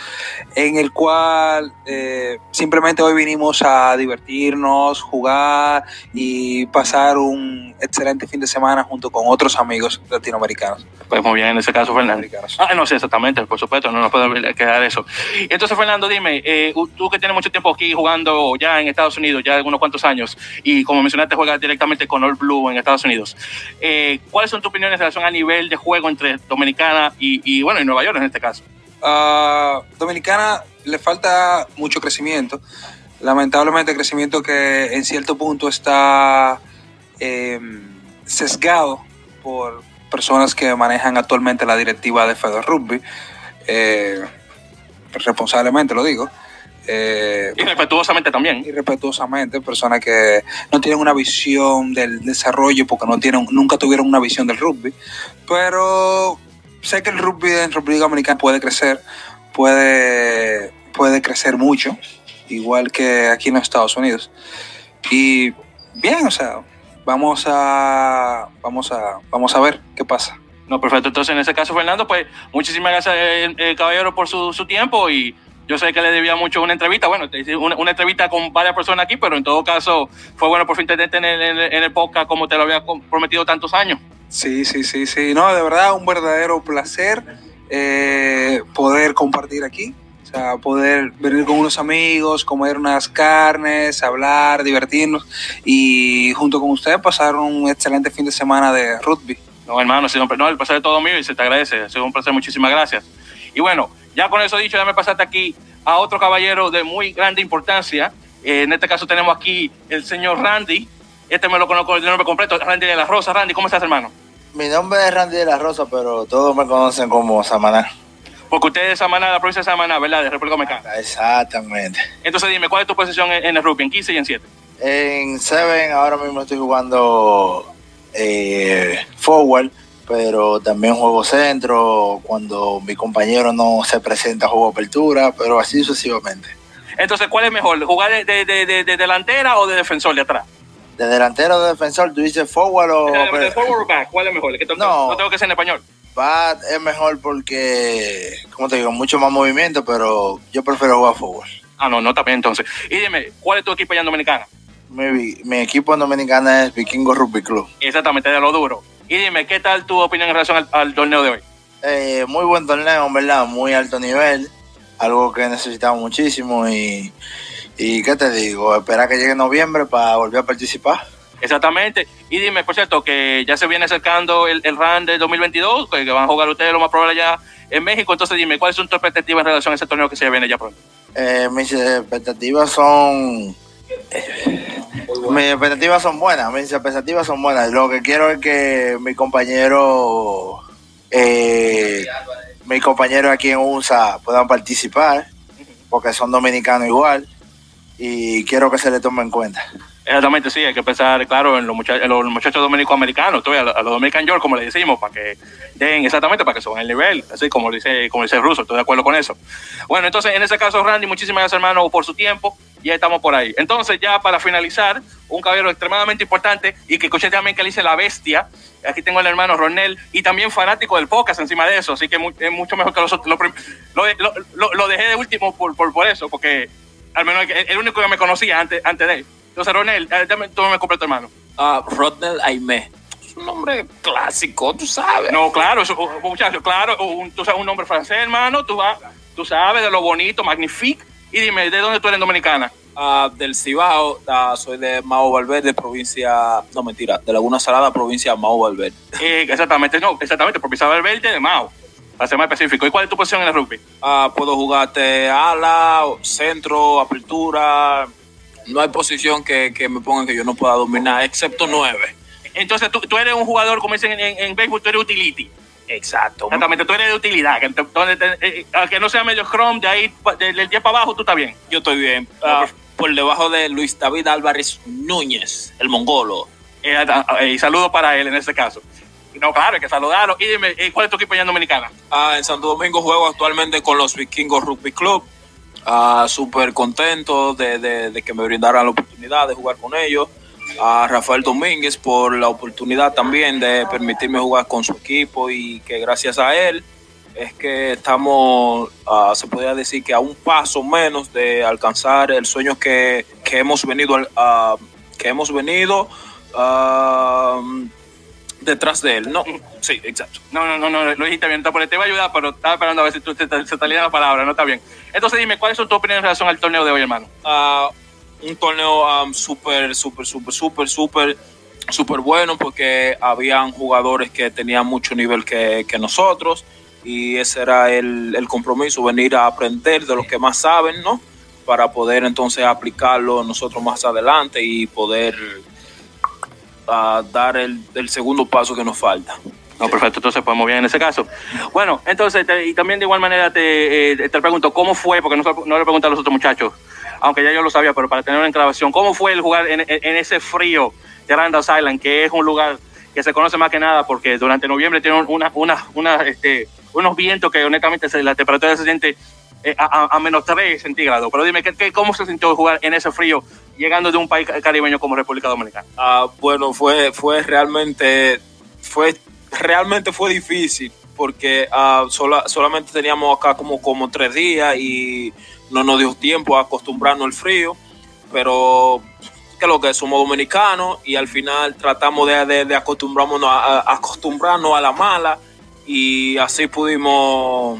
en el cual eh, simplemente hoy vinimos a divertirnos, jugar y pasar un excelente fin de semana junto con otros amigos latinoamericanos. Pues muy bien, en ese caso, Fernando. Ah, no sé exactamente, por supuesto, no nos puede quedar eso. Entonces, Fernando, dime, eh, tú que tienes mucho tiempo aquí jugando ya en Estados Unidos, ya unos cuantos años, y como mencionaste, juegas directamente con All Blue en Estados Unidos. Eh, ¿Cuáles son tus opiniones en relación a nivel de juego entre Dominicana y, bueno, y Nueva York en este caso? A Dominicana le falta mucho crecimiento. Lamentablemente, crecimiento que en cierto punto está eh, sesgado por personas que manejan actualmente la directiva de Feder Rugby. Eh, responsablemente lo digo. Eh, Y respetuosamente también. irrespetuosamente, personas que no tienen una visión del desarrollo porque no tienen, nunca tuvieron una visión del rugby. Pero sé que el rugby en República Dominicana puede crecer, puede, puede crecer mucho, igual que aquí en los Estados Unidos. Y bien, o sea, vamos a, vamos a, vamos a ver qué pasa. No, perfecto. Entonces, en ese caso, Fernando, pues muchísimas gracias, eh, eh, caballero, por su, su tiempo y yo sé que le debía mucho una entrevista. Bueno, una, una entrevista con varias personas aquí, pero en todo caso fue bueno por fin tenerte en el, en el- podcast como te lo había prometido tantos años. Sí, sí, sí, sí. No, de verdad, un verdadero placer eh, poder compartir aquí. O sea, poder venir con unos amigos, comer unas carnes, hablar, divertirnos y junto con ustedes pasar un excelente fin de semana de rugby. No, hermano, no, el placer es todo mío y se te agradece. Ha sido un placer, muchísimas gracias. Y bueno, ya con eso dicho, ya me pasaste aquí a otro caballero de muy grande importancia. Eh, en este caso tenemos aquí el señor Randy. Este me lo conozco de nombre completo, Randy de la Rosa. Randy, ¿cómo estás, hermano? Mi nombre es Randy de la Rosa, pero todos me conocen como Samaná. Porque usted es de Samaná, la provincia de Samaná, ¿verdad? De República Dominicana. Exactamente. Entonces dime, ¿cuál es tu posición en, el rugby? ¿En 15 y en 7? En Seven ahora mismo estoy jugando eh, forward, pero también juego centro. Cuando mi compañero no se presenta, juego apertura, pero así sucesivamente. Entonces, ¿cuál es mejor? ¿Jugar de, de- de- de- de delantera o de defensor de atrás? De delantero o de defensor, tú dices forward o ¿De, de forward o back? ¿Cuál es mejor? Que to- No. no tengo que ser en español. bat es mejor porque, como te digo, mucho más movimiento, pero yo prefiero jugar forward. Ah, no, no bien entonces. Y dime, ¿cuál es tu equipo allá en Dominicana? Mi, mi equipo en Dominicana es Vikingo Rugby Club. Exactamente, de lo duro. Y dime, ¿qué tal tu opinión en relación al, al torneo de hoy? Eh, muy buen torneo, en verdad, muy alto nivel, algo que necesitamos muchísimo y, y ¿qué te digo? Esperar que llegue noviembre para volver a participar. Exactamente. Y dime, por cierto, que ya se viene acercando el, el RAN del 2022, que, van a jugar ustedes lo más probable ya en México. Entonces dime, ¿cuáles son tus expectativas en relación a ese torneo que se viene ya pronto? Eh, mis expectativas son... mis expectativas son buenas, mis expectativas son buenas. Lo que quiero es que mi compañero, eh, mis compañeros aquí en USA puedan participar, porque son dominicanos igual, y quiero que se le tome en cuenta. Exactamente, sí, hay que pensar, claro, en los, muchachos, los muchachos dominico-americanos, a los Dominican York, como le decimos, para que den exactamente, para que suban el nivel, así como dice, como dice Russo, estoy de acuerdo con eso. Bueno, entonces, en ese caso, Randy, muchísimas gracias, hermano, por su tiempo, ya estamos por ahí. Entonces, ya para finalizar, un caballero extremadamente importante y que escuché también que le dice la bestia, aquí tengo al hermano Ronel, y también fanático del podcast encima de eso, así que es mucho mejor que los otros. Lo, dejé de último por, por, por eso, porque al menos el único que me conocía antes, antes de él. Entonces, Ronel, eh, dame, tú me completo, hermano. Ah, Rodnel Aime. Es un nombre clásico, tú sabes. No, claro, eso, muchacho, claro, un, tú sabes un nombre francés, hermano, tú, vas, tú sabes de lo bonito, magnifique. Y dime, ¿de dónde tú eres dominicana? Uh, del Cibao, uh, soy de Mao Valverde, provincia, no mentira, de Laguna Salada, provincia de Mao Valverde. Eh, exactamente, no, exactamente, provincia de Valverde de Mao, para ser más específico. ¿Y cuál es tu posición en el rugby? Uh, puedo jugarte ala, centro, apertura, no hay posición que, que, me pongan que yo no pueda dominar, excepto nueve. Entonces tú, tú eres un jugador, como dicen en, en, en béisbol, tú eres utility. Exacto. Exactamente, tú eres de utilidad. Que, te, eh, que no sea medio chrome, de ahí, del 10 para abajo, tú estás bien. Yo estoy bien. Uh, por debajo de Luis David Álvarez Núñez, el mongolo. Eh, y saludos para él en este caso. No, claro, hay que saludarlo. Y dime, ¿cuál es tu equipo allá en Dominicana? Ah, en Santo Domingo juego actualmente con los Vikingos Rugby Club. Uh, Súper contento de, de, que me brindaran la oportunidad de jugar con ellos. A Rafael Domínguez por la oportunidad también de permitirme jugar con su equipo y que gracias a él es que estamos, uh, se podría decir que a un paso menos de alcanzar el sueño que, que hemos venido, uh, que hemos venido detrás de él. No, sí, exacto. No, no, no, no lo dijiste bien, te iba a ayudar, pero estaba esperando a ver si tú, se, te, se te la palabra, no está bien. Entonces dime, ¿cuáles son tus opiniones en relación al torneo de hoy, hermano? Uh, un torneo um, súper, súper, súper, súper, súper, súper bueno porque habían jugadores que tenían mucho nivel que, que nosotros y ese era el, el, compromiso, venir a aprender de los que más saben, ¿no? Para poder entonces aplicarlo nosotros más adelante y poder uh, dar el, segundo paso que nos falta. No, perfecto, entonces podemos bien en ese caso. Bueno, entonces, te, y también de igual manera te, eh, te pregunto, ¿cómo fue? Porque no, no le pregunté a los otros muchachos, aunque ya yo lo sabía, pero para tener una grabación, ¿cómo fue el jugar en, ese frío de Randall Island, que es un lugar que se conoce más que nada porque durante noviembre tiene una, una, una, este, unos vientos que honestamente se, la temperatura se siente a, a, menos 3 centígrados. Pero dime, ¿qué, qué, ¿cómo se sintió jugar en ese frío llegando de un país caribeño como República Dominicana? Uh, bueno, fue, fue realmente, fue, realmente fue difícil porque uh, sola, solamente teníamos acá como, como tres días y no nos dio tiempo a acostumbrarnos al frío, pero que lo que somos dominicanos y al final tratamos de, de, acostumbrarnos, a, acostumbrarnos a la mala y así pudimos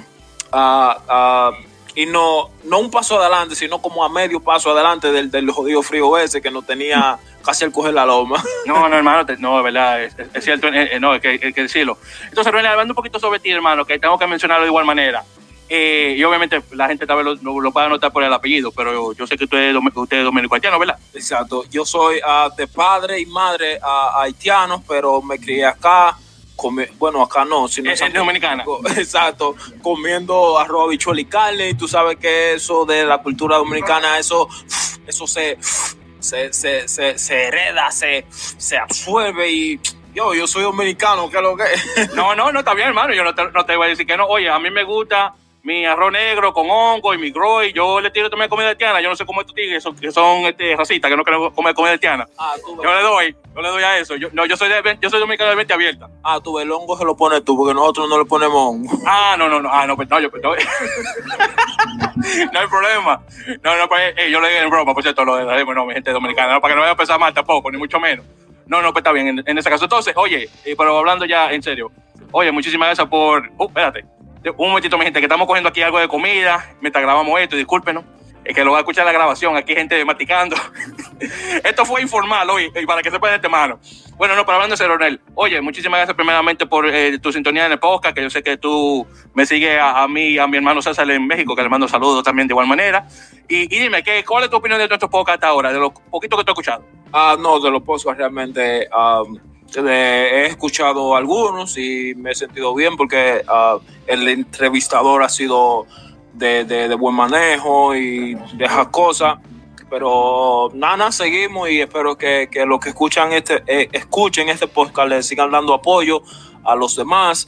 uh, y no, no un paso adelante, sino como a medio paso adelante del, del jodido frío ese que nos tenía casi al coger la loma. No, no, hermano, no, de verdad, es, es cierto, eh, no, hay que, hay que decirlo. Entonces, René, hablando un poquito sobre ti, hermano, que tengo que mencionarlo de igual manera. Eh, y obviamente la gente tal vez lo, lo, lo pueda anotar por el apellido, pero yo sé que usted, usted es dominico haitiano, ¿verdad? Exacto. Yo soy uh, de padre y madre uh, haitianos, pero me crié acá. Comi bueno, acá no, sino es, es dominicana. Exacto, comiendo arroz, habichuela y carne. Y tú sabes que eso de la cultura dominicana, eso, eso se, se, se, se, se hereda, se, se absuelve y yo, yo soy dominicano, ¿qué es lo que No, no, no, está bien, hermano. Yo no te, no te voy a decir que no. Oye, a mí me gusta mi arroz negro con hongo y mi groy. Yo le tiro también comida haitiana. Yo no sé cómo estos tigres son, que son este, racistas, que no quieren comer comida haitiana. Ah, yo le doy, yo le doy a eso. Yo, no, yo soy de, yo soy dominicano de mente abierta. Ah, tú el hongo se lo pones tú, porque nosotros no le ponemos hongo. Ah, no, no, no. Ah, no, pues no, yo, pues, no. no hay problema. No, no, pues eh, yo le digo en broma, por cierto, lo de bueno, mi gente dominicana, no, para que no vaya a pensar mal tampoco, ni mucho menos. No, no, pues está bien, en, en ese caso. Entonces, oye, eh, pero hablando ya en serio, oye, muchísimas gracias por. Uh, espérate un momentito, mi gente, que estamos cogiendo aquí algo de comida mientras grabamos esto, discúlpenos. Es que lo va a escuchar la grabación, aquí hay gente maticando. esto fue informal hoy, y para que sepan de este mano. Bueno, no, pero hablando de Ronel, oye, muchísimas gracias primeramente por eh, tu sintonía en el podcast, que yo sé que tú me sigues a, a mí, a mi hermano César en México, que le mando saludos también de igual manera. Y, dime, ¿qué, ¿cuál es tu opinión de nuestro podcast hasta ahora, de lo poquito que tú has escuchado? Ah, no, de los podcasts realmente... Um he escuchado algunos y me he sentido bien porque uh, el entrevistador ha sido de, de, buen manejo y de esas cosas. Pero nada, seguimos y espero que, los que escuchan este, eh, escuchen este podcast les sigan dando apoyo a los demás.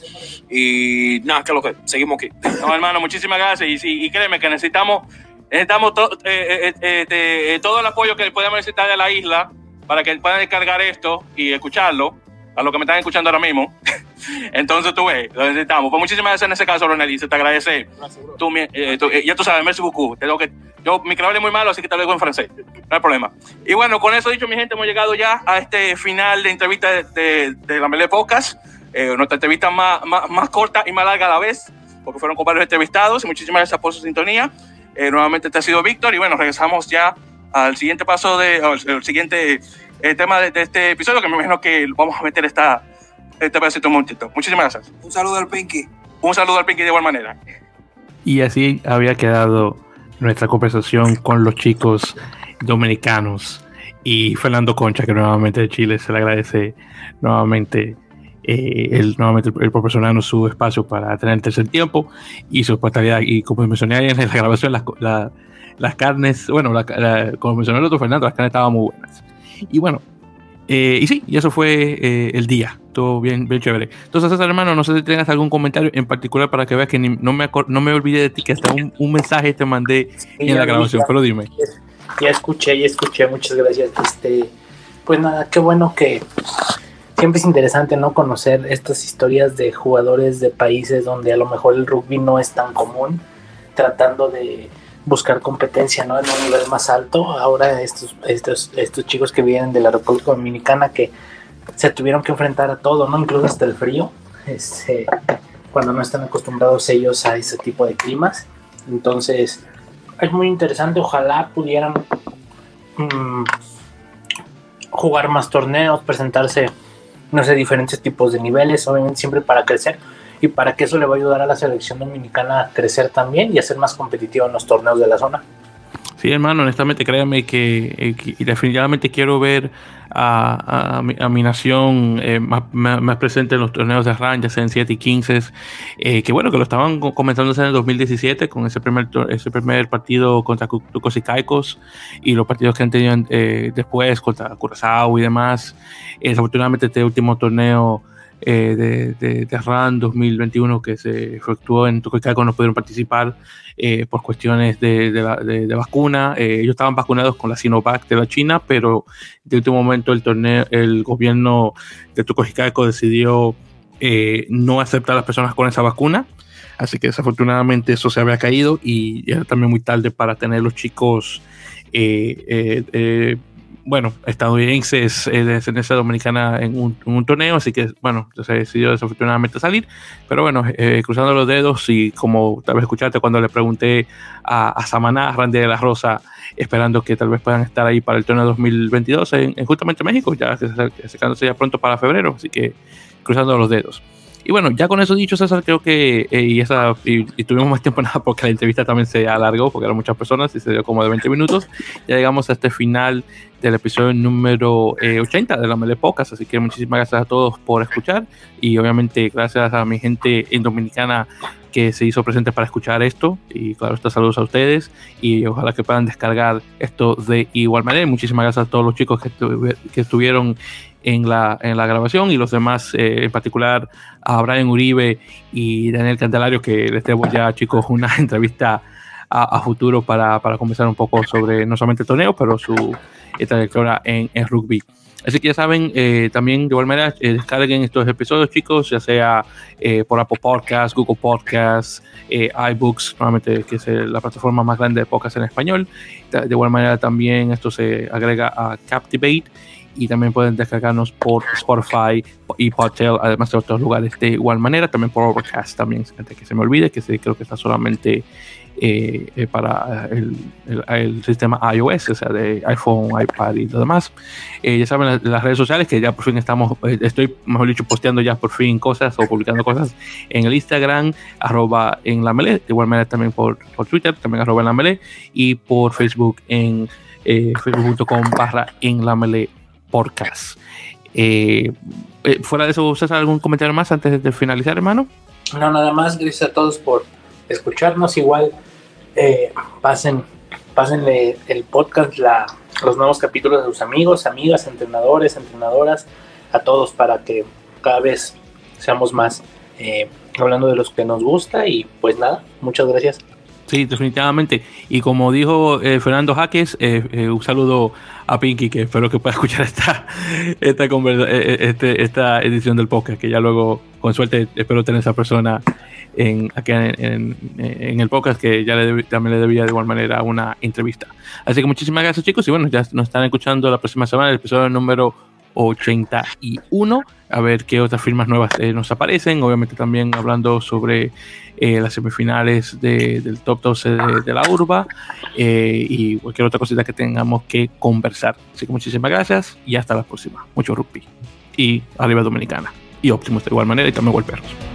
Y nada, que lo que seguimos aquí. No, hermano, muchísimas gracias. Y, y créeme que necesitamos, necesitamos eh, eh, eh, todo el apoyo que podamos necesitar de la isla para que puedan descargar esto y escucharlo. A los que me están escuchando ahora mismo. Entonces tú ves, lo necesitamos. Pues muchísimas gracias en ese caso, Ronald. Y se te agradece. Tú, mi- eh, tú- eh, ya tú sabes, merci beaucoup. Te digo que yo, mi creole es muy malo, así que te lo digo en francés. No hay problema. Y bueno, con eso dicho, mi gente, hemos llegado ya a este final de entrevista de, de, de la Mele Podcast. Eh, nuestra entrevista más, más, más corta y más larga a la vez, porque fueron con varios entrevistados. Y muchísimas gracias por su sintonía. Eh, nuevamente te ha sido Víctor. Y bueno, regresamos ya al siguiente paso de, el, el siguiente eh, tema de, de este episodio, que me imagino que vamos a meter esta, este pedacito un momentito. Muchísimas gracias. Un saludo al Pinky. Un saludo al Pinky de igual manera. Y así había quedado nuestra conversación con los chicos dominicanos y Fernando Concha, que nuevamente de Chile se le agradece nuevamente eh, el, nuevamente el, el proporcionarnos su espacio para tener el tercer tiempo y su hospitalidad. Y como mencioné ayer en la grabación, las, la- las carnes, bueno, la- la- como mencionó el otro Fernando, las carnes estaban muy buenas. Y bueno, eh, y sí, y eso fue eh, el día. Todo bien, bien chévere. Entonces, César, hermano, no sé si tengas algún comentario en particular para que veas que ni- no, me no me olvidé de ti, que hasta un, un mensaje te mandé en la grabación, ya. pero dime. Ya escuché, ya escuché, muchas gracias. Este, pues nada, qué bueno que siempre es interesante no conocer estas historias de jugadores de países donde a lo mejor el rugby no es tan común, tratando de buscar competencia ¿no? en un nivel más alto. Ahora estos, estos, estos chicos que vienen de la República Dominicana que se tuvieron que enfrentar a todo, ¿no? Incluso hasta el frío, este, cuando no están acostumbrados ellos a ese tipo de climas. Entonces, es muy interesante. Ojalá pudieran mm, jugar más torneos, presentarse, no sé, diferentes tipos de niveles, obviamente siempre para crecer y para que eso le va a ayudar a la selección dominicana a crecer también y a ser más competitiva en los torneos de la zona. Sí, hermano, honestamente, créame que, eh, que definitivamente quiero ver a, a mi, a mi nación eh, más, más, presente en los torneos de RAN, ya sea en 7 y 15, eh, que bueno, que lo estaban co- comenzando a en el 2017 con ese primer, ese primer partido contra Tucos y Caicos y los partidos que han tenido eh, después contra Curazao y demás. Eh, desafortunadamente, este último torneo eh, de, de, de RAN 2021 que se efectuó en Caicos no pudieron participar eh, por cuestiones de, de, vacuna. Eh, ellos estaban vacunados con la Sinovac de la China, pero de último momento el torneo, el gobierno de Tucojicaico decidió eh, no aceptar a las personas con esa vacuna. Así que desafortunadamente eso se había caído y era también muy tarde para tener los chicos, eh, eh, bueno, estadounidenses de descendencia dominicana en un, torneo. Así que, bueno, se decidió desafortunadamente salir. Pero bueno, eh, cruzando los dedos y como tal vez escuchaste cuando le pregunté a, Samaná, Randy de la Rosa, esperando que tal vez puedan estar ahí para el torneo 2022 en, en justamente México, ya acercándose ya pronto para febrero, así que cruzando los dedos. Y bueno, ya con eso dicho, César, creo que eh, y esa y, y tuvimos más tiempo nada porque la entrevista también se alargó porque eran muchas personas y se dio como de 20 minutos. Ya llegamos a este final del episodio número eh, 80 de la Mele Podcast, así que muchísimas gracias a todos por escuchar y obviamente gracias a mi gente en Dominicana que se hizo presente para escuchar esto y claro, estos saludos a ustedes y ojalá que puedan descargar esto de igual manera. Muchísimas gracias a todos los chicos que, que estuvieron en la, en la grabación y los demás, eh, en particular a Brian Uribe y Daniel Candelario, que les debo ya, chicos, una entrevista a, a futuro para, para conversar un poco sobre no solamente el torneo, pero su eh, trayectoria en, en rugby. Así que ya saben, eh, también de igual manera, eh, descarguen estos episodios, chicos, ya sea eh, por Apple Podcasts, Google Podcasts, eh, iBooks, normalmente que es la plataforma más grande de podcast en español. De de igual manera, también esto se agrega a Captivate y también pueden descargarnos por Spotify y Podtail, además de otros lugares de igual manera, también por Overcast, también antes que se me olvide, que se, creo que está solamente eh, eh, para el, el- el sistema iOS, o sea, de iPhone, iPad y lo demás. Eh, ya saben, las, las redes sociales que ya por fin estamos, eh, estoy, mejor dicho, posteando ya por fin cosas o publicando cosas en el Instagram, arroba en la melee, de igual manera también por, por Twitter, también arroba en la melee, y por Facebook en eh, facebook.com barra en la melee podcast. Eh, fuera de eso, ¿César, algún comentario más antes de finalizar, hermano? No, nada más, gracias a todos por escucharnos. Igual eh, pasen pásenle el podcast, la, los nuevos capítulos a sus amigos, amigas, entrenadores, entrenadoras, a todos para que cada vez seamos más eh, hablando de los que nos gusta y pues nada, muchas gracias. Sí, definitivamente. Y como dijo eh, Fernando Jaques, eh, eh, un saludo a Pinky, que espero que pueda escuchar esta, esta, este, esta edición del podcast, que ya luego, con suerte, espero tener esa persona en, aquí en, el podcast, que ya le también le debía de igual manera una entrevista. Así que muchísimas gracias chicos y bueno, ya nos están escuchando la próxima semana, el episodio número 81, a ver qué otras firmas nuevas nos aparecen, obviamente también hablando sobre eh, las semifinales del top 12 de, la urba eh, y cualquier otra cosita que tengamos que conversar. Así que muchísimas gracias y hasta la próxima. Mucho rugby y arriba dominicana. Y óptimo de igual manera y también perros